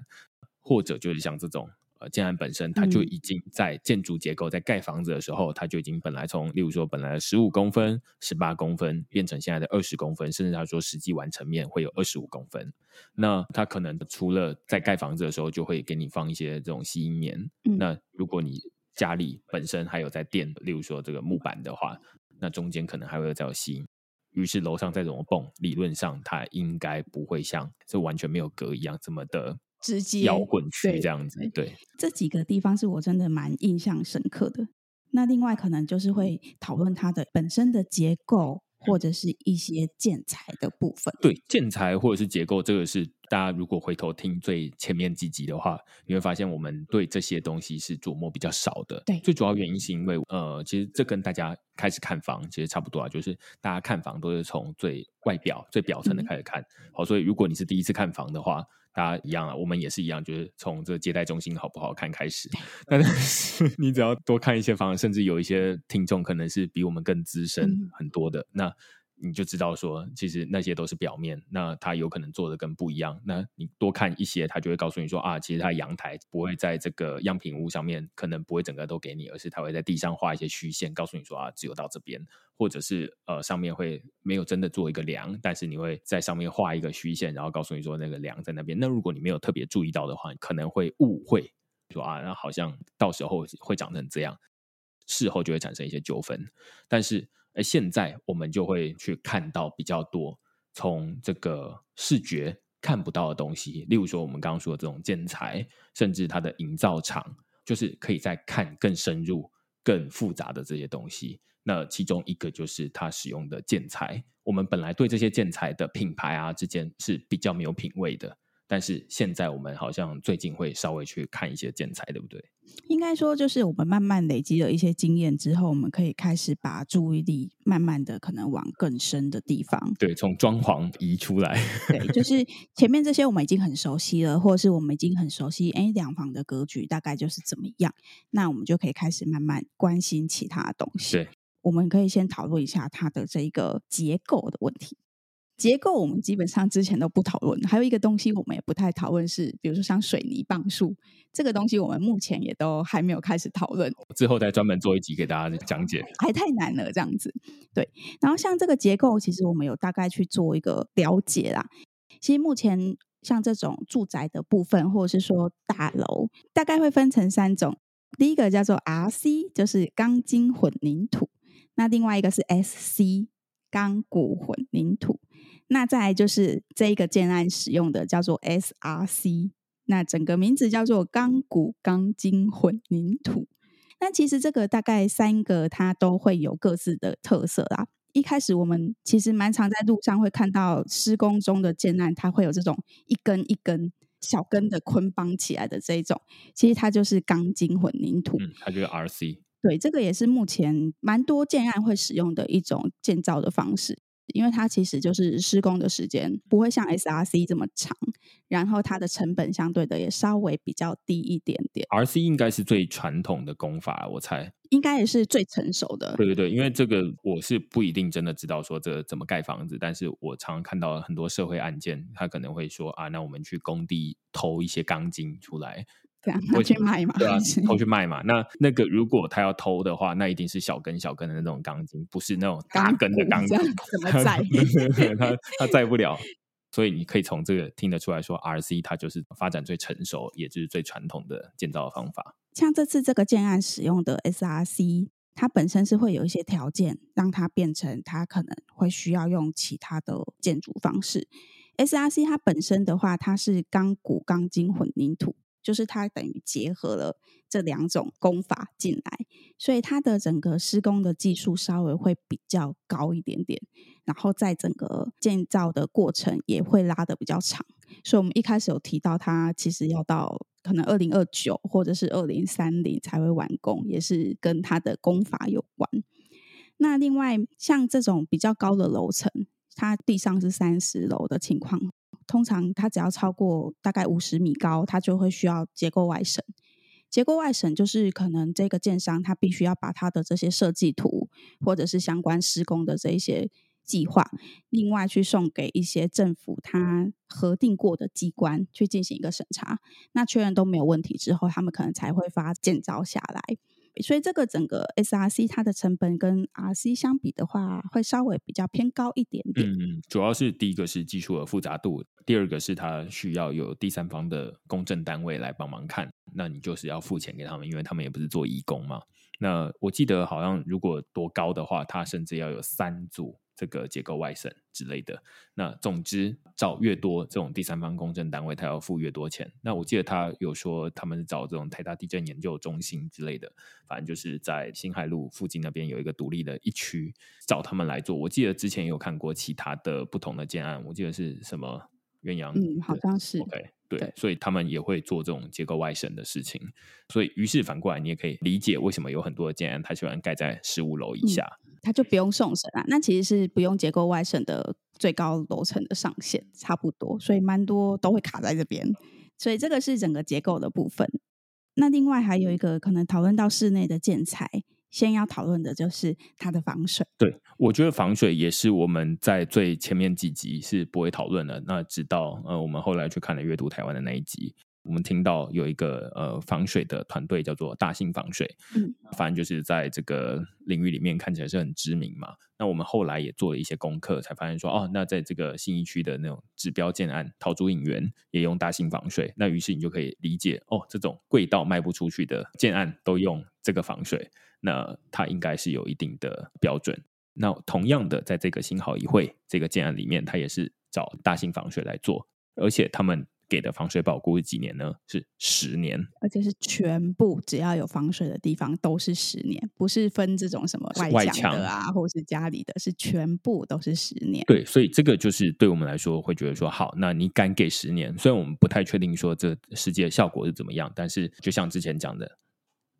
或者就是像这种。呃，建案本身它就已经在建筑结构在盖房子的时候，它就已经本来从，例如说本来十五公分、十八公分变成现在的二十公分，甚至他说实际完成面会有二十五公分。那它可能除了在盖房子的时候就会给你放一些这种吸音棉，那如果你家里本身还有在垫，例如说这个木板的话，那中间可能还会再有吸音。于是楼上再怎么蹦，理论上它应该不会像这完全没有隔一样这么的。直接摇滚区这样子，对，对，这几个地方是我真的蛮印象深刻的。那另外可能就是会讨论它的本身的结构，或者是一些建材的部分。对，建材或者是结构，这个是大家如果回头听最前面几集的话，你会发现我们对这些东西是琢磨比较少的。对，最主要原因是因为呃，其实这跟大家开始看房其实差不多啊，就是大家看房都是从最外表、最表层的开始看。嗯。好，所以如果你是第一次看房的话，大家一样啊，我们也是一样，就是从这个接待中心好不好看开始。但是你只要多看一些房，甚至有一些听众可能是比我们更资深很多的，嗯、那。你就知道说，其实那些都是表面，那他有可能做的跟不一样。那你多看一些，他就会告诉你说啊，其实他阳台不会在这个样品屋上面，可能不会整个都给你，而是他会在地上画一些虚线，告诉你说啊，只有到这边，或者是呃上面会没有真的做一个梁，但是你会在上面画一个虚线，然后告诉你说那个梁在那边。那如果你没有特别注意到的话，可能会误会说啊，那好像到时候会长成这样，事后就会产生一些纠纷，但是。而现在我们就会去看到比较多从这个视觉看不到的东西，例如说我们刚刚说的这种建材，甚至它的营造厂，就是可以再看更深入、更复杂的这些东西。那其中一个就是它使用的建材，我们本来对这些建材的品牌啊之间是比较没有品味的。但是现在我们好像最近会稍微去看一些建材，对不对？应该说，就是我们慢慢累积了一些经验之后，我们可以开始把注意力慢慢的可能往更深的地方。对，从装潢移出来。对，就是前面这些我们已经很熟悉了，或者是我们已经很熟悉，哎，两房的格局大概就是怎么样，那我们就可以开始慢慢关心其他的东西。对，我们可以先讨论一下它的这一个结构的问题。结构我们基本上之前都不讨论，还有一个东西我们也不太讨论是，比如说像水泥棒数这个东西，我们目前也都还没有开始讨论。之后再专门做一集给大家讲解，还太难了这样子。对，然后像这个结构，其实我们有大概去做一个了解啦。其实目前像这种住宅的部分，或者是说大楼，大概会分成三种。第一个叫做 RC，就是钢筋混凝土；那另外一个是 SC，钢骨混凝土。那再来就是这一个建案使用的叫做 SRC，那整个名字叫做钢骨钢筋混凝土。那其实这个大概三个它都会有各自的特色啦。一开始我们其实蛮常在路上会看到施工中的建案，它会有这种一根一根小根的捆绑起来的这一种，其实它就是钢筋混凝土。嗯，它就是 RC。对，这个也是目前蛮多建案会使用的一种建造的方式。因为它其实就是施工的时间不会像 SRC 这么长，然后它的成本相对的也稍微比较低一点点。RC 应该是最传统的工法，我猜应该也是最成熟的。对对对，因为这个我是不一定真的知道说这怎么盖房子，但是我常常看到很多社会案件，他可能会说啊，那我们去工地偷一些钢筋出来。偷去卖嘛？对啊，偷 去卖嘛。那那个如果他要偷的话，那一定是小根小根的那种钢筋，不是那种大根的钢筋。怎么载？他他载不了。所以你可以从这个听得出来说，RC 它就是发展最成熟，也就是最传统的建造的方法。像这次这个建案使用的 SRC，它本身是会有一些条件，让它变成它可能会需要用其他的建筑方式。SRC 它本身的话，它是钢骨钢筋混凝土。就是它等于结合了这两种工法进来，所以它的整个施工的技术稍微会比较高一点点，然后在整个建造的过程也会拉得比较长。所以我们一开始有提到，它其实要到可能二零二九或者是二零三零才会完工，也是跟它的工法有关。那另外像这种比较高的楼层，它地上是三十楼的情况。通常它只要超过大概五十米高，它就会需要结构外审。结构外审就是可能这个建商他必须要把他的这些设计图或者是相关施工的这一些计划，另外去送给一些政府他核定过的机关去进行一个审查。那确认都没有问题之后，他们可能才会发建造下来。所以这个整个 SRC 它的成本跟 RC 相比的话，会稍微比较偏高一点点。嗯，主要是第一个是技术的复杂度，第二个是它需要有第三方的公证单位来帮忙看，那你就是要付钱给他们，因为他们也不是做义工嘛。那我记得好像如果多高的话，它甚至要有三组。这个结构外审之类的，那总之找越多这种第三方公证单位，他要付越多钱。那我记得他有说，他们是找这种台大地震研究中心之类的，反正就是在新海路附近那边有一个独立的一区，找他们来做。我记得之前有看过其他的不同的建案，我记得是什么鸳鸯，嗯，好像是，OK，对，对，所以他们也会做这种结构外审的事情。所以于是反过来，你也可以理解为什么有很多的建安，他喜欢盖在十五楼以下。嗯它就不用送审啊，那其实是不用结构外审的最高楼层的上限，差不多，所以蛮多都会卡在这边。所以这个是整个结构的部分。那另外还有一个可能讨论到室内的建材，先要讨论的就是它的防水。对，我觉得防水也是我们在最前面几集是不会讨论的。那直到呃我们后来去看了阅读台湾的那一集。我们听到有一个呃防水的团队叫做大信防水，嗯，反正就是在这个领域里面看起来是很知名嘛。那我们后来也做了一些功课，才发现说哦，那在这个信义区的那种指标建案桃竹影园也用大信防水。那于是你就可以理解哦，这种贵到卖不出去的建案都用这个防水，那它应该是有一定的标准。那同样的，在这个新好一会这个建案里面，它也是找大信防水来做，而且他们。给的防水保固是几年呢？是十年，而且是全部只要有防水的地方都是十年，不是分这种什么外墙的啊，或是家里的，是全部都是十年。对，所以这个就是对我们来说会觉得说，好，那你敢给十年？虽然我们不太确定说这实际的效果是怎么样，但是就像之前讲的。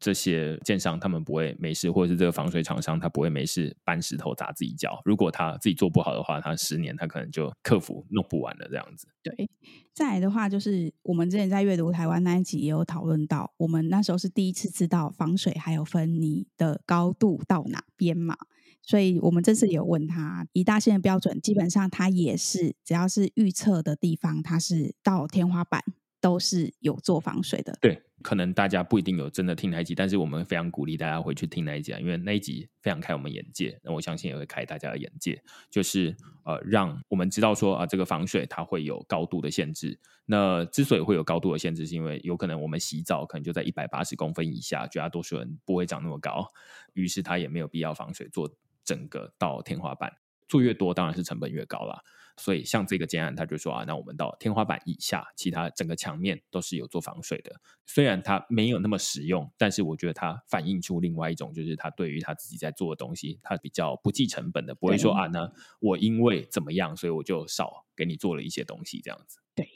这些建商他们不会没事，或者是这个防水厂商他不会没事搬石头砸自己脚。如果他自己做不好的话，他十年他可能就克服弄不完了这样子。对，再来的话就是我们之前在阅读台湾那一集也有讨论到，我们那时候是第一次知道防水还有分你的高度到哪边嘛，所以我们这次有问他，以大线的标准，基本上它也是只要是预测的地方，它是到天花板。都是有做防水的。对，可能大家不一定有真的听那一集，但是我们非常鼓励大家回去听那一集啊，因为那一集非常开我们眼界，那我相信也会开大家的眼界，就是呃，让我们知道说啊、这个防水它会有高度的限制。那之所以会有高度的限制，是因为有可能我们洗澡可能就在一百八十公分以下，绝大多数人不会长那么高，于是它也没有必要防水做整个到天花板，做越多当然是成本越高了。所以，像这个建案，他就说啊，那我们到天花板以下，其他整个墙面都是有做防水的。虽然它没有那么实用，但是我觉得它反映出另外一种，就是他对于他自己在做的东西，他比较不计成本的，不会说啊，那我因为怎么样，所以我就少给你做了一些东西这样子。对，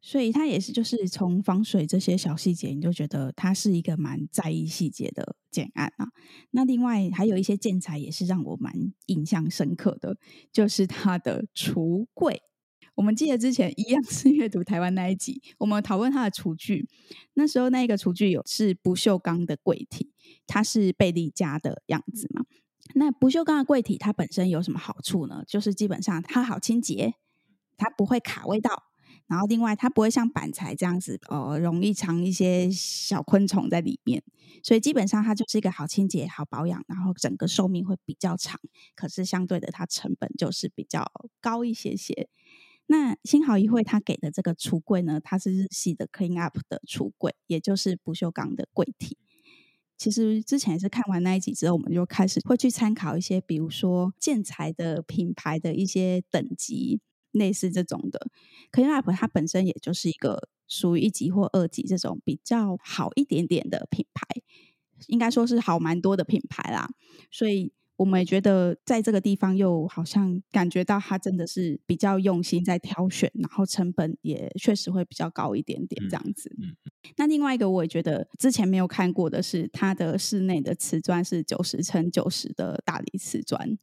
所以他也是就是从防水这些小细节，你就觉得他是一个蛮在意细节的建案啊。那另外还有一些建材也是让我蛮印象深刻的，就是他的橱柜。我们记得之前一样是阅读台湾那一集，我们讨论他的厨具。那时候那个厨具有是不锈钢的柜体，它是贝利家的样子嘛。那不锈钢的柜体它本身有什么好处呢？就是基本上它好清洁，它不会卡味道。然后另外它不会像板材这样子，呃，容易藏一些小昆虫在里面。所以基本上它就是一个好清洁、好保养，然后整个寿命会比较长。可是相对的，它成本就是比较高一些些。那新好一会他给的这个橱柜呢，它是日系的 clean up 的橱柜，也就是不锈钢的柜体。其实之前也是看完那一集之后，我们就开始会去参考一些，比如说建材的品牌的一些等级，类似这种的 clean up，它本身也就是一个属于一级或二级这种比较好一点点的品牌，应该说是好蛮多的品牌啦，所以。我们也觉得在这个地方又好像感觉到它真的是比较用心在挑选，然后成本也确实会比较高一点点这样子。嗯嗯、那另外一个我也觉得之前没有看过的是，它的室内的瓷砖是九十乘九十的大理瓷砖。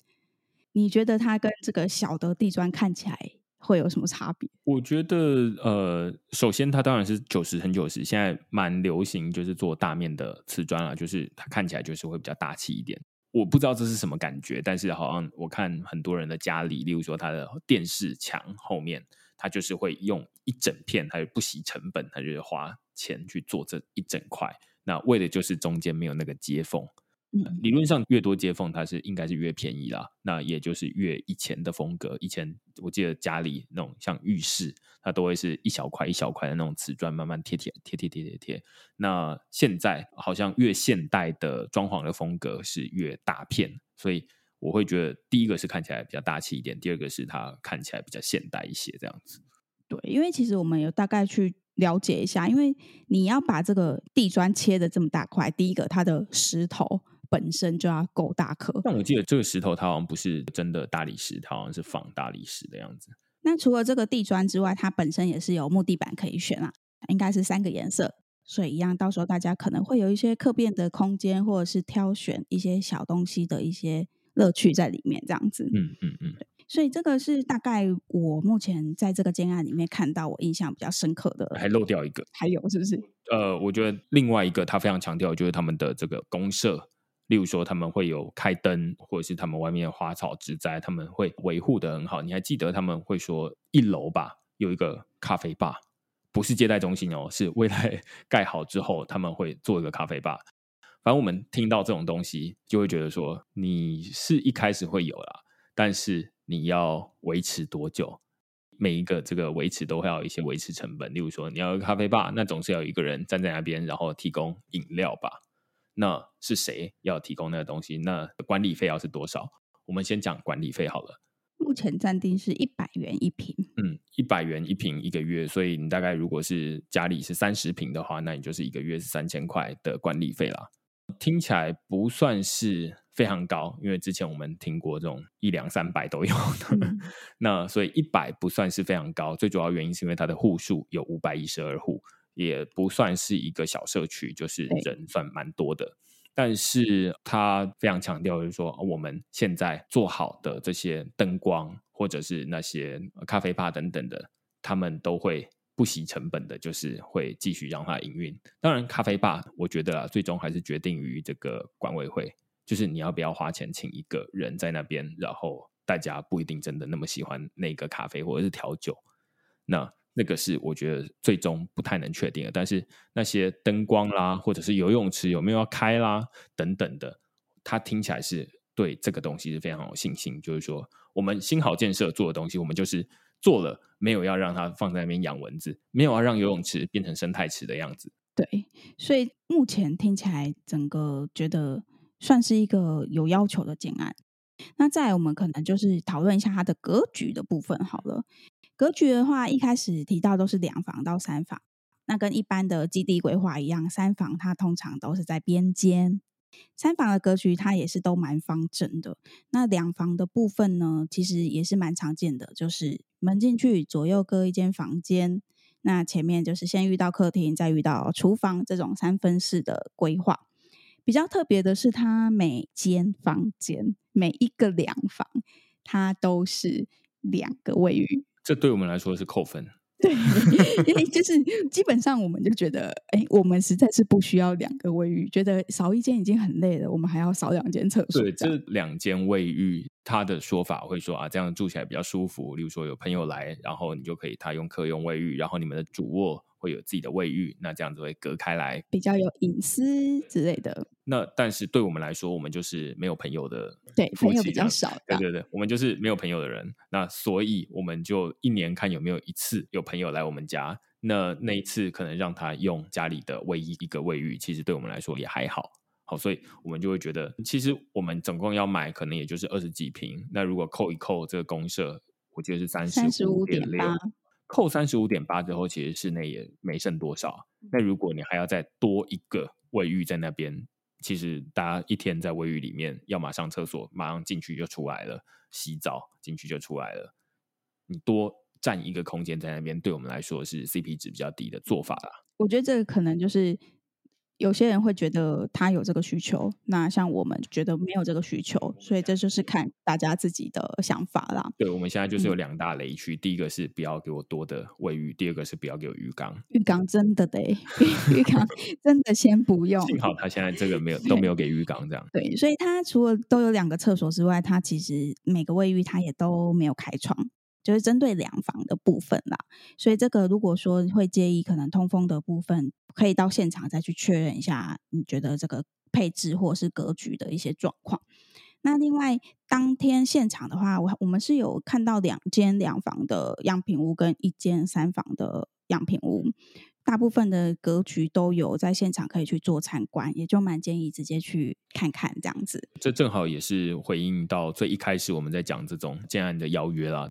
你觉得它跟这个小的地砖看起来会有什么差别？我觉得呃，首先它当然是九十乘九十，现在蛮流行就是做大面的瓷砖了，就是它看起来就是会比较大气一点。我不知道这是什么感觉，但是好像我看很多人的家里，例如说他的电视墙后面，他就是会用一整片，他就不惜成本，他就是花钱去做这一整块，那为的就是中间没有那个接缝。理论上越多接缝，它是应该是越便宜啦。那也就是越以前的风格。以前我记得家里那种像浴室，它都会是一小块一小块的那种瓷砖，慢慢贴贴贴贴贴贴贴。那现在好像越现代的装潢的风格是越大片，所以我会觉得第一个是看起来比较大气一点，第二个是它看起来比较现代一些这样子。对，因为其实我们有大概去了解一下，因为你要把这个地砖切的这么大块，第一个它的石头。本身就要够大颗，但我记得这个石头它好像不是真的大理石，它好像是仿大理石的样子。那除了这个地砖之外，它本身也是有木地板可以选啊，应该是三个颜色，所以一样，到时候大家可能会有一些客变的空间，或者是挑选一些小东西的一些乐趣在里面，这样子。嗯嗯嗯。所以这个是大概我目前在这个建案里面看到我印象比较深刻的。还漏掉一个，还有是不是？呃，我觉得另外一个他非常强调就是他们的这个公设。例如说，他们会有开灯，或者是他们外面花草植栽，他们会维护得很好。你还记得他们会说一楼吧，有一个咖啡吧，不是接待中心哦，是未来 盖好之后他们会做一个咖啡吧。反正我们听到这种东西，就会觉得说，你是一开始会有啦，但是你要维持多久？每一个这个维持都会要有一些维持成本。例如说，你要一个咖啡吧，那总是要有一个人站在那边，然后提供饮料吧。那是谁要提供那个东西？那管理费要是多少？我们先讲管理费好了。目前暂定是一百元一平。嗯，一百元一平一个月，所以你大概如果是家里是三十平的话，那你就是一个月是三千块的管理费啦。听起来不算是非常高，因为之前我们听过这种一两三百都有的。嗯、那所以一百不算是非常高，最主要原因是因为它的户数有五百一十二户。也不算是一个小社区，就是人算蛮多的。但是他非常强调，就是说我们现在做好的这些灯光，或者是那些咖啡吧等等的，他们都会不惜成本的，就是会继续让它营运。当然，咖啡吧我觉得啊，最终还是决定于这个管委会，就是你要不要花钱请一个人在那边，然后大家不一定真的那么喜欢那个咖啡或者是调酒，那。那个是我觉得最终不太能确定的，但是那些灯光啦，或者是游泳池有没有要开啦等等的，他听起来是对这个东西是非常有信心。就是说，我们新好建设做的东西，我们就是做了，没有要让它放在那边养蚊子，没有要让游泳池变成生态池的样子。对，所以目前听起来整个觉得算是一个有要求的建案。那再我们可能就是讨论一下它的格局的部分好了。格局的话，一开始提到都是两房到三房，那跟一般的基地规划一样，三房它通常都是在边间。三房的格局它也是都蛮方正的。那两房的部分呢，其实也是蛮常见的，就是门进去左右各一间房间，那前面就是先遇到客厅，再遇到厨房这种三分式的规划。比较特别的是，它每间房间每一个两房，它都是两个卫浴。这对我们来说是扣分。对，因为就是基本上我们就觉得，哎，我们实在是不需要两个卫浴，觉得少一间已经很累了，我们还要少两间厕所。对，这两间卫浴，他的说法会说啊，这样住起来比较舒服。例如说有朋友来，然后你就可以他用客用卫浴，然后你们的主卧。会有自己的卫浴，那这样子会隔开来，比较有隐私之类的。那但是对我们来说，我们就是没有朋友的，对，朋友比较少。对对对，我们就是没有朋友的人。那所以我们就一年看有没有一次有朋友来我们家。那那一次可能让他用家里的唯一一个卫浴，其实对我们来说也还好。好，所以我们就会觉得，其实我们总共要买可能也就是二十几平。那如果扣一扣这个公社，我觉得是三十五点六。扣三十五点八之后，其实室内也没剩多少。那如果你还要再多一个卫浴在那边，其实大家一天在卫浴里面，要么上厕所，马上进去就出来了；洗澡进去就出来了。你多占一个空间在那边，对我们来说是 CP 值比较低的做法啦。我觉得这个可能就是。有些人会觉得他有这个需求，那像我们觉得没有这个需求，所以这就是看大家自己的想法啦。对，我们现在就是有两大雷区，嗯、第一个是不要给我多的卫浴，第二个是不要给我浴缸。浴缸真的得，浴缸 真的先不用。幸好他现在这个没有都没有给浴缸这样。对，所以他除了都有两个厕所之外，他其实每个卫浴他也都没有开窗。就是针对两房的部分啦，所以这个如果说会介意可能通风的部分，可以到现场再去确认一下，你觉得这个配置或是格局的一些状况。那另外当天现场的话，我我们是有看到两间两房的样品屋跟一间三房的样品屋，大部分的格局都有在现场可以去做参观，也就蛮建议直接去看看这样子。这正好也是回应到最一开始我们在讲这种建案的邀约啦。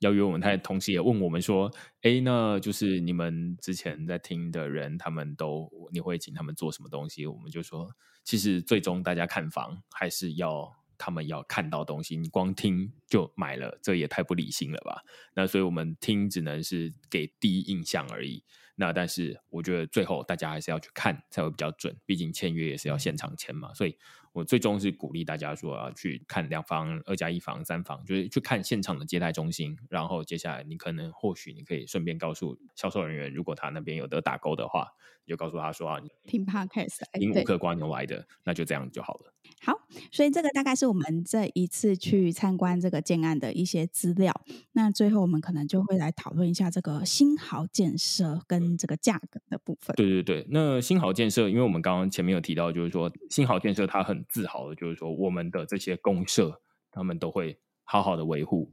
邀约我们，他同时也问我们说：“哎，那就是你们之前在听的人，他们都你会请他们做什么东西？”我们就说：“其实最终大家看房还是要他们要看到东西，你光听就买了，这也太不理性了吧？那所以我们听只能是给第一印象而已。那但是我觉得最后大家还是要去看才会比较准，毕竟签约也是要现场签嘛，所以。”我最终是鼓励大家说啊去看两房、二加一房、三房，就是去看现场的接待中心。然后接下来你可能或许你可以顺便告诉销售人员，如果他那边有的打勾的话，就告诉他说啊，听 Podcast，听五克瓜牛来的，那就这样就好了。好，所以这个大概是我们这一次去参观这个建案的一些资料。那最后我们可能就会来讨论一下这个新豪建设跟这个价格的部分。对对对，那新豪建设，因为我们刚刚前面有提到，就是说新豪建设它很自豪的，就是说我们的这些公社，他们都会好好的维护。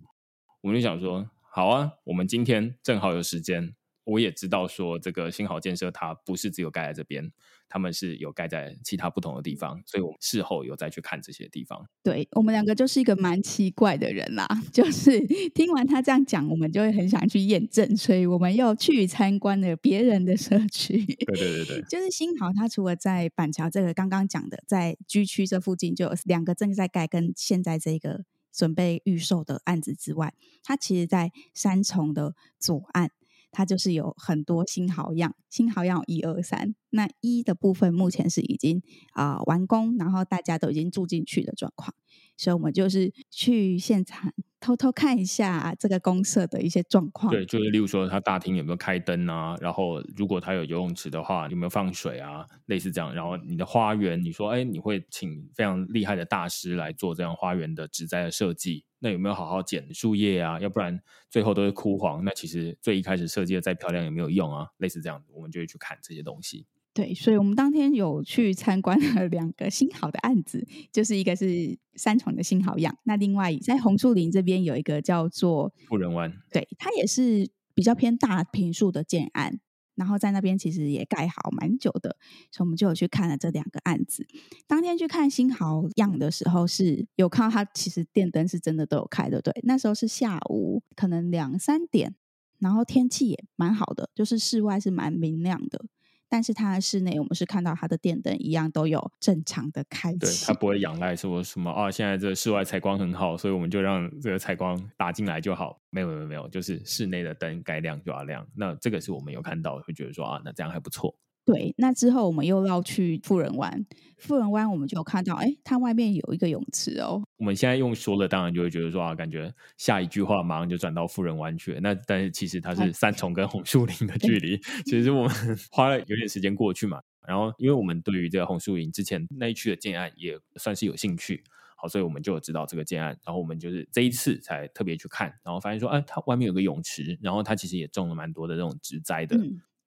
我们就想说，好啊，我们今天正好有时间。我也知道说，这个新豪建设它不是只有盖在这边，他们是有盖在其他不同的地方，所以我们事后有再去看这些地方。对，我们两个就是一个蛮奇怪的人啦，就是听完他这样讲，我们就会很想去验证，所以我们又去参观了别人的社区。对对对对，就是新豪，它除了在板桥这个刚刚讲的在居区这附近就有两个正在盖，跟现在这个准备预售的案子之外，它其实在三重的左岸。它就是有很多新豪样，新豪样一二三，那一的部分目前是已经啊、完工，然后大家都已经住进去的状况，所以我们就是去现场偷偷看一下这个公社的一些状况。对，就是例如说它大厅有没有开灯啊，然后如果它有游泳池的话，有没有放水啊，类似这样。然后你的花园，你说哎，你会请非常厉害的大师来做这样花园的植栽的设计。那有没有好好剪树叶啊？要不然最后都是枯黄。那其实最一开始设计的再漂亮也没有用啊。类似这样，我们就会去看这些东西。对，所以我们当天有去参观了两个新豪的案子，就是一个是三重的新豪样，那另外在红树林这边有一个叫做富人湾，对，它也是比较偏大平数的建案。然后在那边其实也盖好蛮久的，所以我们就有去看了这两个案子。当天去看新豪样的时候，是有看到它其实电灯是真的都有开的，对。那时候是下午可能两三点，然后天气也蛮好的，就是室外是蛮明亮的。但是它的室内我们是看到它的电灯一样都有正常的开启，对，它不会仰赖说什么啊，现在这室外采光很好，所以我们就让这个采光打进来就好。没有没有没有，就是室内的灯该亮就要亮。那这个是我们有看到，会觉得说啊，那这样还不错。对，那之后我们又绕去富人湾，富人湾我们就有看到，哎，它外面有一个泳池哦。我们现在用说了，当然就会觉得说啊，感觉下一句话马上就转到富人湾去了。那但是其实它是三重跟红树林的距离，其实我们 花了有点时间过去嘛。然后因为我们对于这个红树林之前那一区的建案也算是有兴趣，好，所以我们就有知道这个建案。然后我们就是这一次才特别去看，然后发现说，哎，它外面有个泳池，然后它其实也种了蛮多的这种植栽的。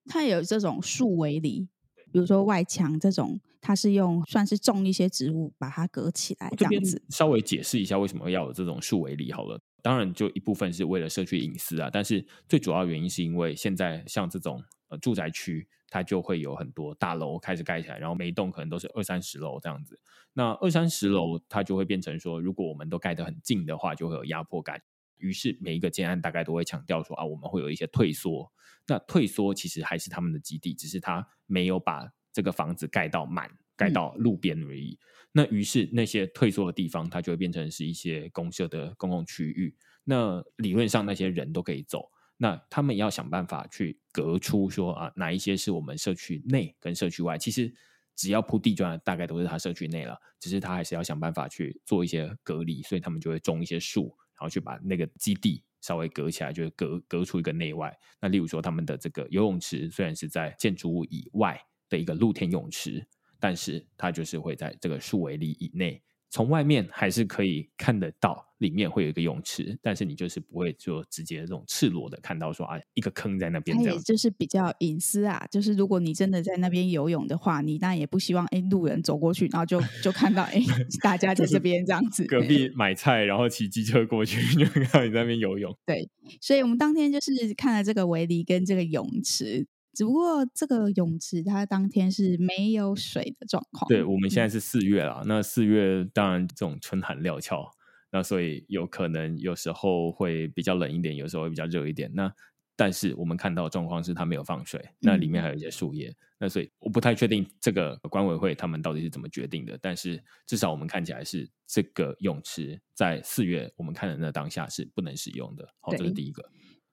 嗯它也有这种树围篱，比如说外墙这种，它是用算是种一些植物把它隔起来这样子。稍微解释一下为什么要有这种树围篱好了。当然，就一部分是为了社区隐私啊，但是最主要原因是因为现在像这种呃住宅区，它就会有很多大楼开始盖起来，然后每一栋可能都是二三十楼这样子。那二三十楼它就会变成说，如果我们都盖得很近的话，就会有压迫感。于是每一个建案大概都会强调说啊，我们会有一些退缩。那退缩其实还是他们的基地，只是他没有把这个房子盖到满，盖到路边而已。嗯、那于是那些退缩的地方，它就会变成是一些公社的公共区域。那理论上那些人都可以走，那他们要想办法去隔出说啊，哪一些是我们社区内跟社区外。其实只要铺地砖，大概都是他社区内了，只是他还是要想办法去做一些隔离，所以他们就会种一些树，然后去把那个基地。稍微隔起来，就是隔隔出一个内外。那例如说，他们的这个游泳池虽然是在建筑物以外的一个露天泳池，但是它就是会在这个树围里以内。从外面还是可以看得到，里面会有一个泳池，但是你就是不会说直接这种赤裸的看到说啊一个坑在那边这样，就是比较隐私啊。就是如果你真的在那边游泳的话，你当然也不希望哎路人走过去，然后就就看到哎大家在这边这样子，隔壁买菜然后骑机车过去就看到你在那边游泳。对，所以我们当天就是看了这个围篱跟这个泳池。只不过这个泳池它当天是没有水的状况。对，我们现在是四月了，嗯、那四月当然这种春寒料峭，那所以有可能有时候会比较冷一点，有时候会比较热一点。那但是我们看到状况是它没有放水，那里面还有一些树叶，嗯、那所以我不太确定这个管委会他们到底是怎么决定的。但是至少我们看起来是这个泳池在四月我们看的那当下是不能使用的。好，这是第一个。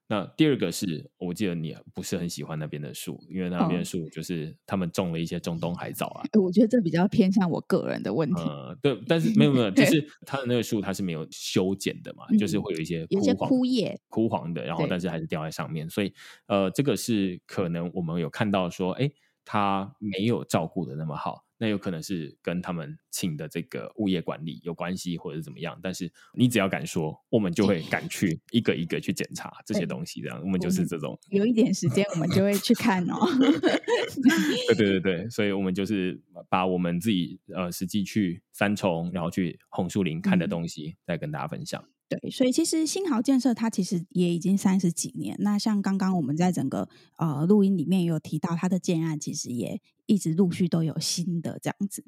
那第二个是我记得你不是很喜欢那边的树，因为那边的树就是他们种了一些中东海藻啊。哦、我觉得这比较偏向我个人的问题。呃，对，但是没有没有，就是它的那个树它是没有修剪的嘛，嗯、就是会有一些枯黄，有些枯叶枯黄的，然后但是还是掉在上面，所以呃，这个是可能我们有看到说，哎，它没有照顾的那么好。那有可能是跟他们请的这个物业管理有关系，或者是怎么样？但是你只要敢说，我们就会敢去一个一个去检查这些东西。这样，我们就是这种有一点时间，我们就会去看哦。对对对对，所以我们就是把我们自己呃实际去三重，然后去红树林看的东西，再跟大家分享。对，所以其实新豪建设它其实也已经三十几年。那像刚刚我们在整个呃录音里面也有提到，它的建案其实也一直陆续都有新的这样子。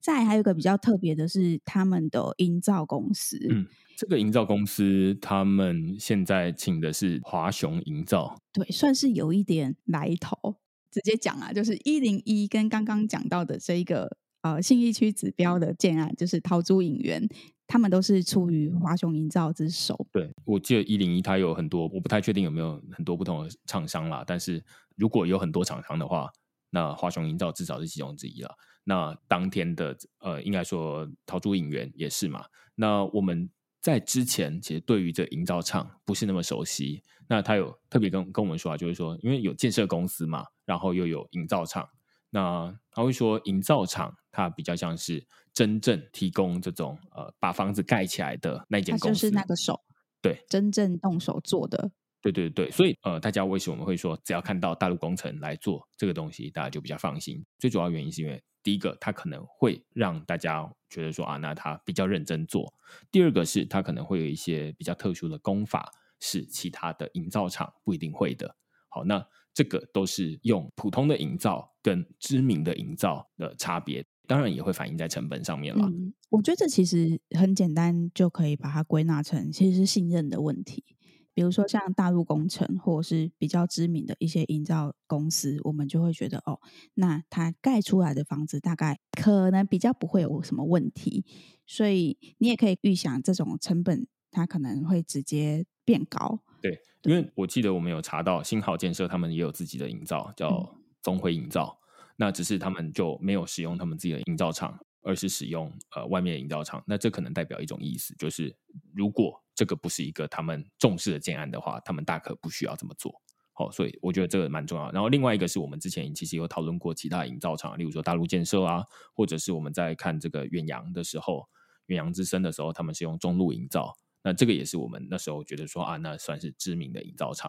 再来还有一个比较特别的是，他们的营造公司。嗯，这个营造公司他们现在请的是华雄营造，对，算是有一点来头。直接讲啊，就是一零一跟刚刚讲到的这一个呃信义区指标的建案，就是桃珠影园。他们都是出于华雄营造之手。对，我记得一零一，它有很多，我不太确定有没有很多不同的厂商啦。但是如果有很多厂商的话，那华雄营造至少是其中之一了。那当天的呃，应该说陶朱隐园也是嘛。那我们在之前其实对于这营造厂不是那么熟悉。那他有特别跟跟我们说啊，就是说因为有建设公司嘛，然后又有营造厂。那他会说，营造厂它比较像是真正提供这种呃把房子盖起来的那间公司，就是那个手，对，真正动手做的，对对对。所以呃，大家为什么会说只要看到大陆工程来做这个东西，大家就比较放心？最主要原因是因为第一个，它可能会让大家觉得说啊，那他比较认真做；第二个是它可能会有一些比较特殊的工法，是其他的营造厂不一定会的。好，那。这个都是用普通的营造跟知名的营造的差别，当然也会反映在成本上面了。嗯，我觉得这其实很简单，就可以把它归纳成其实是信任的问题。比如说像大陆工程，或者是比较知名的一些营造公司，我们就会觉得哦，那它盖出来的房子大概可能比较不会有什么问题，所以你也可以预想这种成本，它可能会直接变高。对，因为我记得我们有查到新好建设，他们也有自己的营造，叫宗辉营造，嗯，那只是他们就没有使用他们自己的营造厂。而是使用呃外面的营造厂，那这可能代表一种意思，就是如果这个不是一个他们重视的建案的话，他们大可不需要这么做。好、哦，所以我觉得这个蛮重要。然后另外一个是我们之前其实有讨论过其他营造厂，例如说大陆建设啊，或者是我们在看这个远洋的时候，远洋之声的时候，他们是用中路营造，那这个也是我们那时候觉得说啊，那算是知名的营造厂。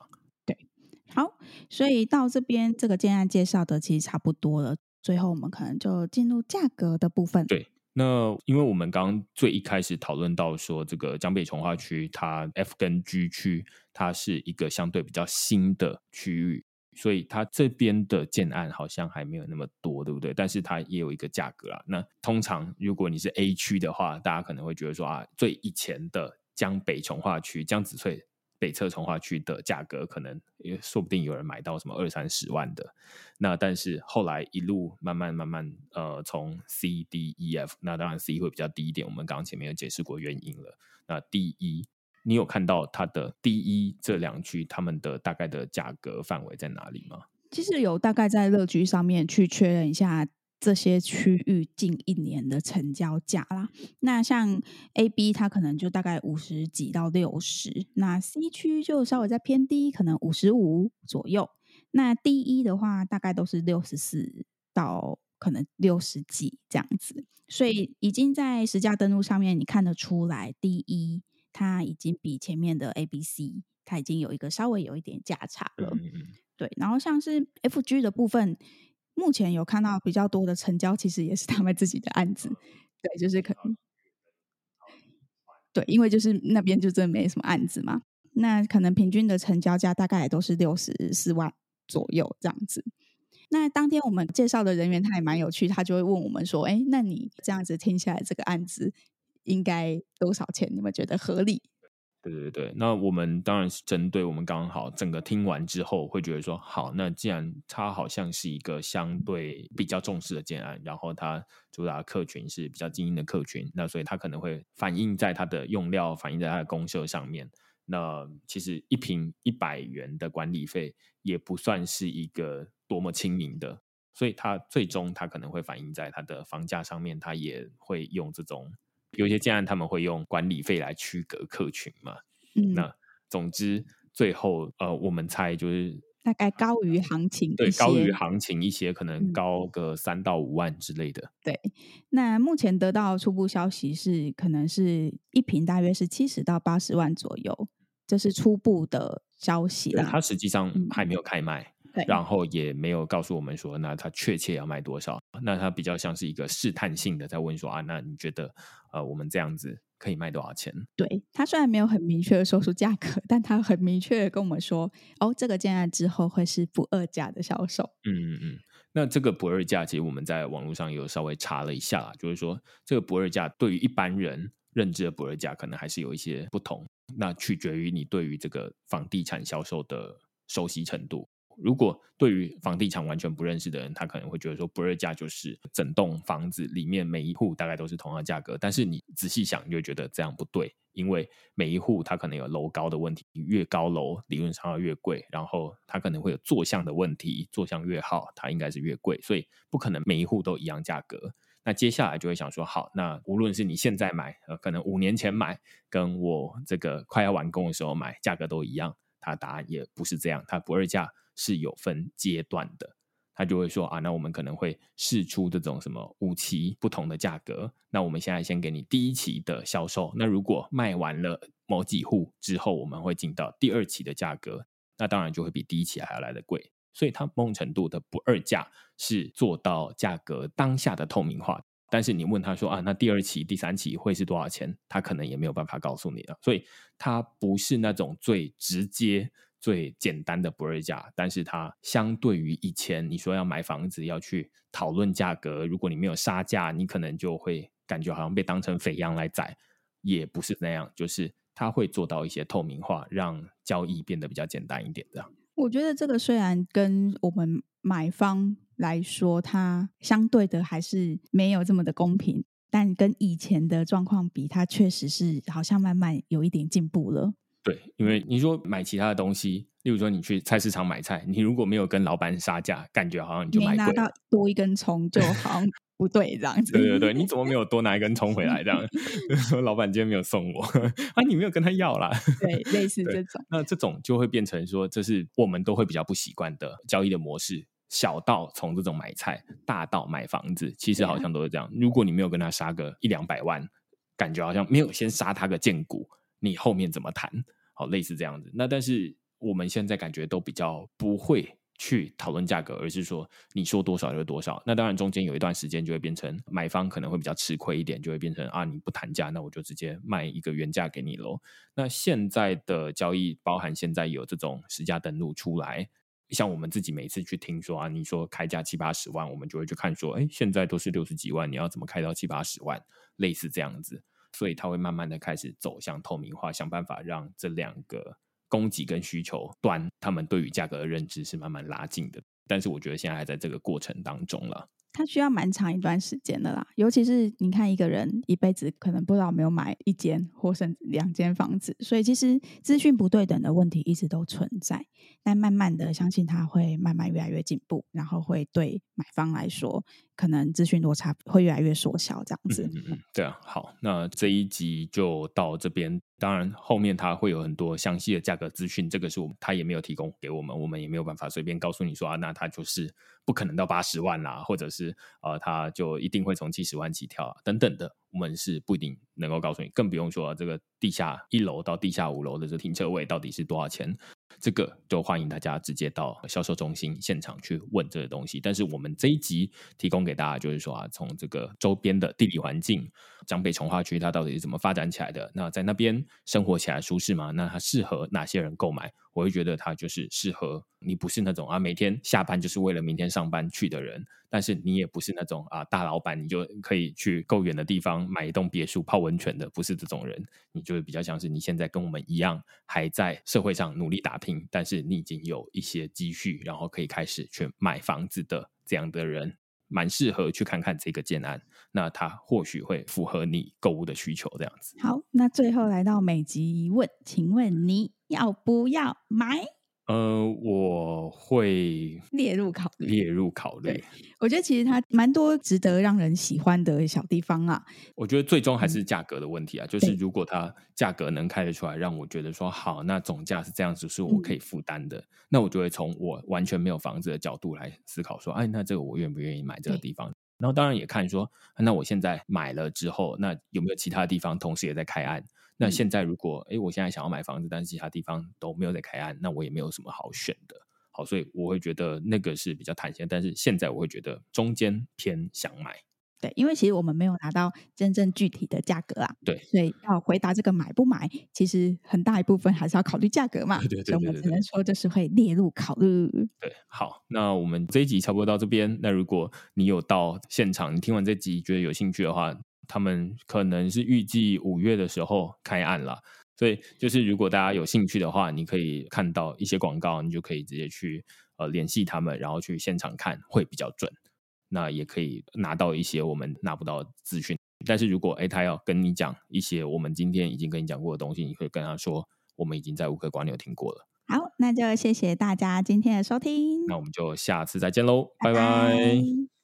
对，好，所以到这边这个建案介绍的其实差不多了。最后，我们可能就进入价格的部分。对，那因为我们刚刚最一开始讨论到说，这个江北从化区它 F 跟 G 区，它是一个相对比较新的区域，所以它这边的建案好像还没有那么多，对不对？但是它也有一个价格啊。那通常如果你是 A 区的话，大家可能会觉得说啊，最以前的江北从化区，江子翠。北侧重划区的价格可能也说不定有人买到什么二三十万的，那但是后来一路慢慢慢慢呃从 C D E F，那当然 C 会比较低一点，我们刚刚前面有解释过原因了。那 D E，你有看到它的 D E 这两区他们的大概的价格范围在哪里吗？其实有大概在乐居上面去确认一下。这些区域近一年的成交价啦，那像 A、B 它可能就大概五十几到六十，那 C 区就稍微再偏低，可能五十五左右。那 D、E 的话，大概都是六十四到可能六十几这样子。所以已经在实价登录上面，你看得出来，D、E 它已经比前面的 A、B、C 它已经有一个稍微有一点价差了。对，然后像是 F、G 的部分。目前有看到比较多的成交，其实也是他们自己的案子，对，就是可能，对，因为就是那边就真的没什么案子嘛，那可能平均的成交价大概也都是六十四万左右这样子。那当天我们介绍的人员他也蛮有趣，他就会问我们说：“哎，那你这样子听下来，这个案子应该多少钱？你们觉得合理？”对对对，那我们当然是针对我们刚好整个听完之后，会觉得说好，那既然它好像是一个相对比较重视的建案，然后它主打客群是比较精英的客群，那所以它可能会反映在它的用料，反映在它的公社上面。那其实一坪一百元的管理费也不算是一个多么亲民的，所以它最终它可能会反映在它的房价上面，它也会用这种。有一些建案他们会用管理费来区隔客群嘛，嗯，那总之最后呃，我们猜就是大概高于行情，对，高于行情一些，可能高个三到五万之类的。嗯。对，那目前得到初步消息是，可能是一瓶大约是七十到八十万左右，这是初步的消息啦。它实际上还没有开卖。嗯然后也没有告诉我们说，那他确切要卖多少？那他比较像是一个试探性的在问说啊，那你觉得呃，我们这样子可以卖多少钱？对，他虽然没有很明确的说出价格，但他很明确的跟我们说，哦，这个建案之后会是不二价的销售。嗯嗯嗯。那这个不二价，其实我们在网络上有稍微查了一下，就是说这个不二价对于一般人认知的不二价，可能还是有一些不同。那取决于你对于这个房地产销售的熟悉程度。如果对于房地产完全不认识的人，他可能会觉得说不二价就是整栋房子里面每一户大概都是同样的价格。但是你仔细想，你就觉得这样不对，因为每一户它可能有楼高的问题，越高楼理论上要越贵，然后它可能会有坐向的问题，坐向越好，它应该是越贵，所以不可能每一户都一样价格。那接下来就会想说，好，那无论是你现在买，呃，可能五年前买，跟我这个快要完工的时候买，价格都一样，它答案也不是这样，它不二价。是有分阶段的，他就会说啊，那我们可能会试出这种什么五期不同的价格。那我们现在先给你第一期的销售，那如果卖完了某几户之后，我们会进到第二期的价格，那当然就会比第一期还要来得贵。所以它某种程度的不二价是做到价格当下的透明化。但是你问他说啊，那第二期、第三期会是多少钱？他可能也没有办法告诉你了。所以它不是那种最直接。最简单的不二价，但是它相对于以前你说要买房子要去讨论价格，如果你没有杀价，你可能就会感觉好像被当成肥羊来宰，也不是那样，就是它会做到一些透明化，让交易变得比较简单一点。这样，我觉得这个虽然跟我们买方来说，它相对的还是没有这么的公平，但跟以前的状况比，它确实是好像慢慢有一点进步了。对，因为你说买其他的东西，例如说你去菜市场买菜，你如果没有跟老板杀价，感觉好像你就买拿到多一根葱就好像 不对这样子。对对对，你怎么没有多拿一根葱回来？这样 说老板今天没有送我啊，你没有跟他要啦。对，类似这种。那这种就会变成说，这是我们都会比较不习惯的交易的模式。小到从这种买菜，大到买房子，其实好像都是这样。如果你没有跟他杀个一两百万，感觉好像没有先杀他个见骨，你后面怎么谈？好，类似这样子。那但是我们现在感觉都比较不会去讨论价格，而是说你说多少就是多少。那当然中间有一段时间就会变成买方可能会比较吃亏一点，就会变成啊，你不谈价，那我就直接卖一个原价给你喽。那现在的交易包含现在有这种实价登录出来，像我们自己每次去听说啊，你说开价七八十万，我们就会去看说，哎，现在都是六十几万，你要怎么开到七八十万？类似这样子。所以它会慢慢的开始走向透明化，想办法让这两个供给跟需求端，他们对于价格的认知是慢慢拉近的。但是我觉得现在还在这个过程当中了。它需要蛮长一段时间的啦，尤其是你看一个人一辈子可能不知道没有买一间或甚至两间房子，所以其实资讯不对等的问题一直都存在。但慢慢的，相信它会慢慢越来越进步，然后会对买方来说，可能资讯落差会越来越缩小，这样子。嗯嗯，对啊，好，那这一集就到这边。当然，后面它会有很多详细的价格资讯，这个是我们他也没有提供给我们，我们也没有办法随便告诉你说啊，那它就是不可能到八十万啦，或者是呃，它就一定会从七十万起跳啊等等的，我们是不一定能够告诉你，更不用说这个地下一楼到地下五楼的这停车位到底是多少钱。这个就欢迎大家直接到销售中心现场去问这个东西。但是我们这一集提供给大家，就是说啊，从这个周边的地理环境，江北从化区它到底是怎么发展起来的？那在那边生活起来舒适吗？那它适合哪些人购买？我会觉得它就是适合你，不是那种啊每天下班就是为了明天上班去的人，但是你也不是那种啊大老板，你就可以去够远的地方买一栋别墅泡温泉的，不是这种人，你就会比较像是你现在跟我们一样，还在社会上努力打拼，但是你已经有一些积蓄，然后可以开始去买房子的这样的人，蛮适合去看看这个建案，那它或许会符合你购物的需求，这样子。好，那最后来到每集一问，请问你要不要买？呃，我会列入考虑。列入考虑。我觉得其实它蛮多值得让人喜欢的小地方啊。我觉得最终还是价格的问题啊，嗯、就是如果它价格能开得出来，让我觉得说好，那总价是这样子，是我可以负担的，嗯、那我就会从我完全没有房子的角度来思考说，哎，那这个我愿不愿意买这个地方？然后当然也看说，那我现在买了之后，那有没有其他地方同时也在开案？那现在如果哎，我现在想要买房子，但是其他地方都没有在开案，那我也没有什么好选的。好，所以我会觉得那个是比较弹性，但是现在我会觉得中间偏想买。对，因为其实我们没有拿到真正具体的价格啊。对，所以要回答这个买不买，其实很大一部分还是要考虑价格嘛。对对对，对，对，对，所以我们只能说这是会列入考虑。对，好，那我们这一集差不多到这边。那如果你有到现场，你听完这集觉得有兴趣的话，他们可能是预计五月的时候开案了。所以就是如果大家有兴趣的话，你可以看到一些广告，你就可以直接去呃联系他们，然后去现场看会比较准。那也可以拿到一些我们拿不到的资讯，但是如果哎他要跟你讲一些我们今天已经跟你讲过的东西，你可以跟他说，我们已经在乌克瓜有听过了。好，那就谢谢大家今天的收听，那我们就下次再见喽，拜拜。拜拜。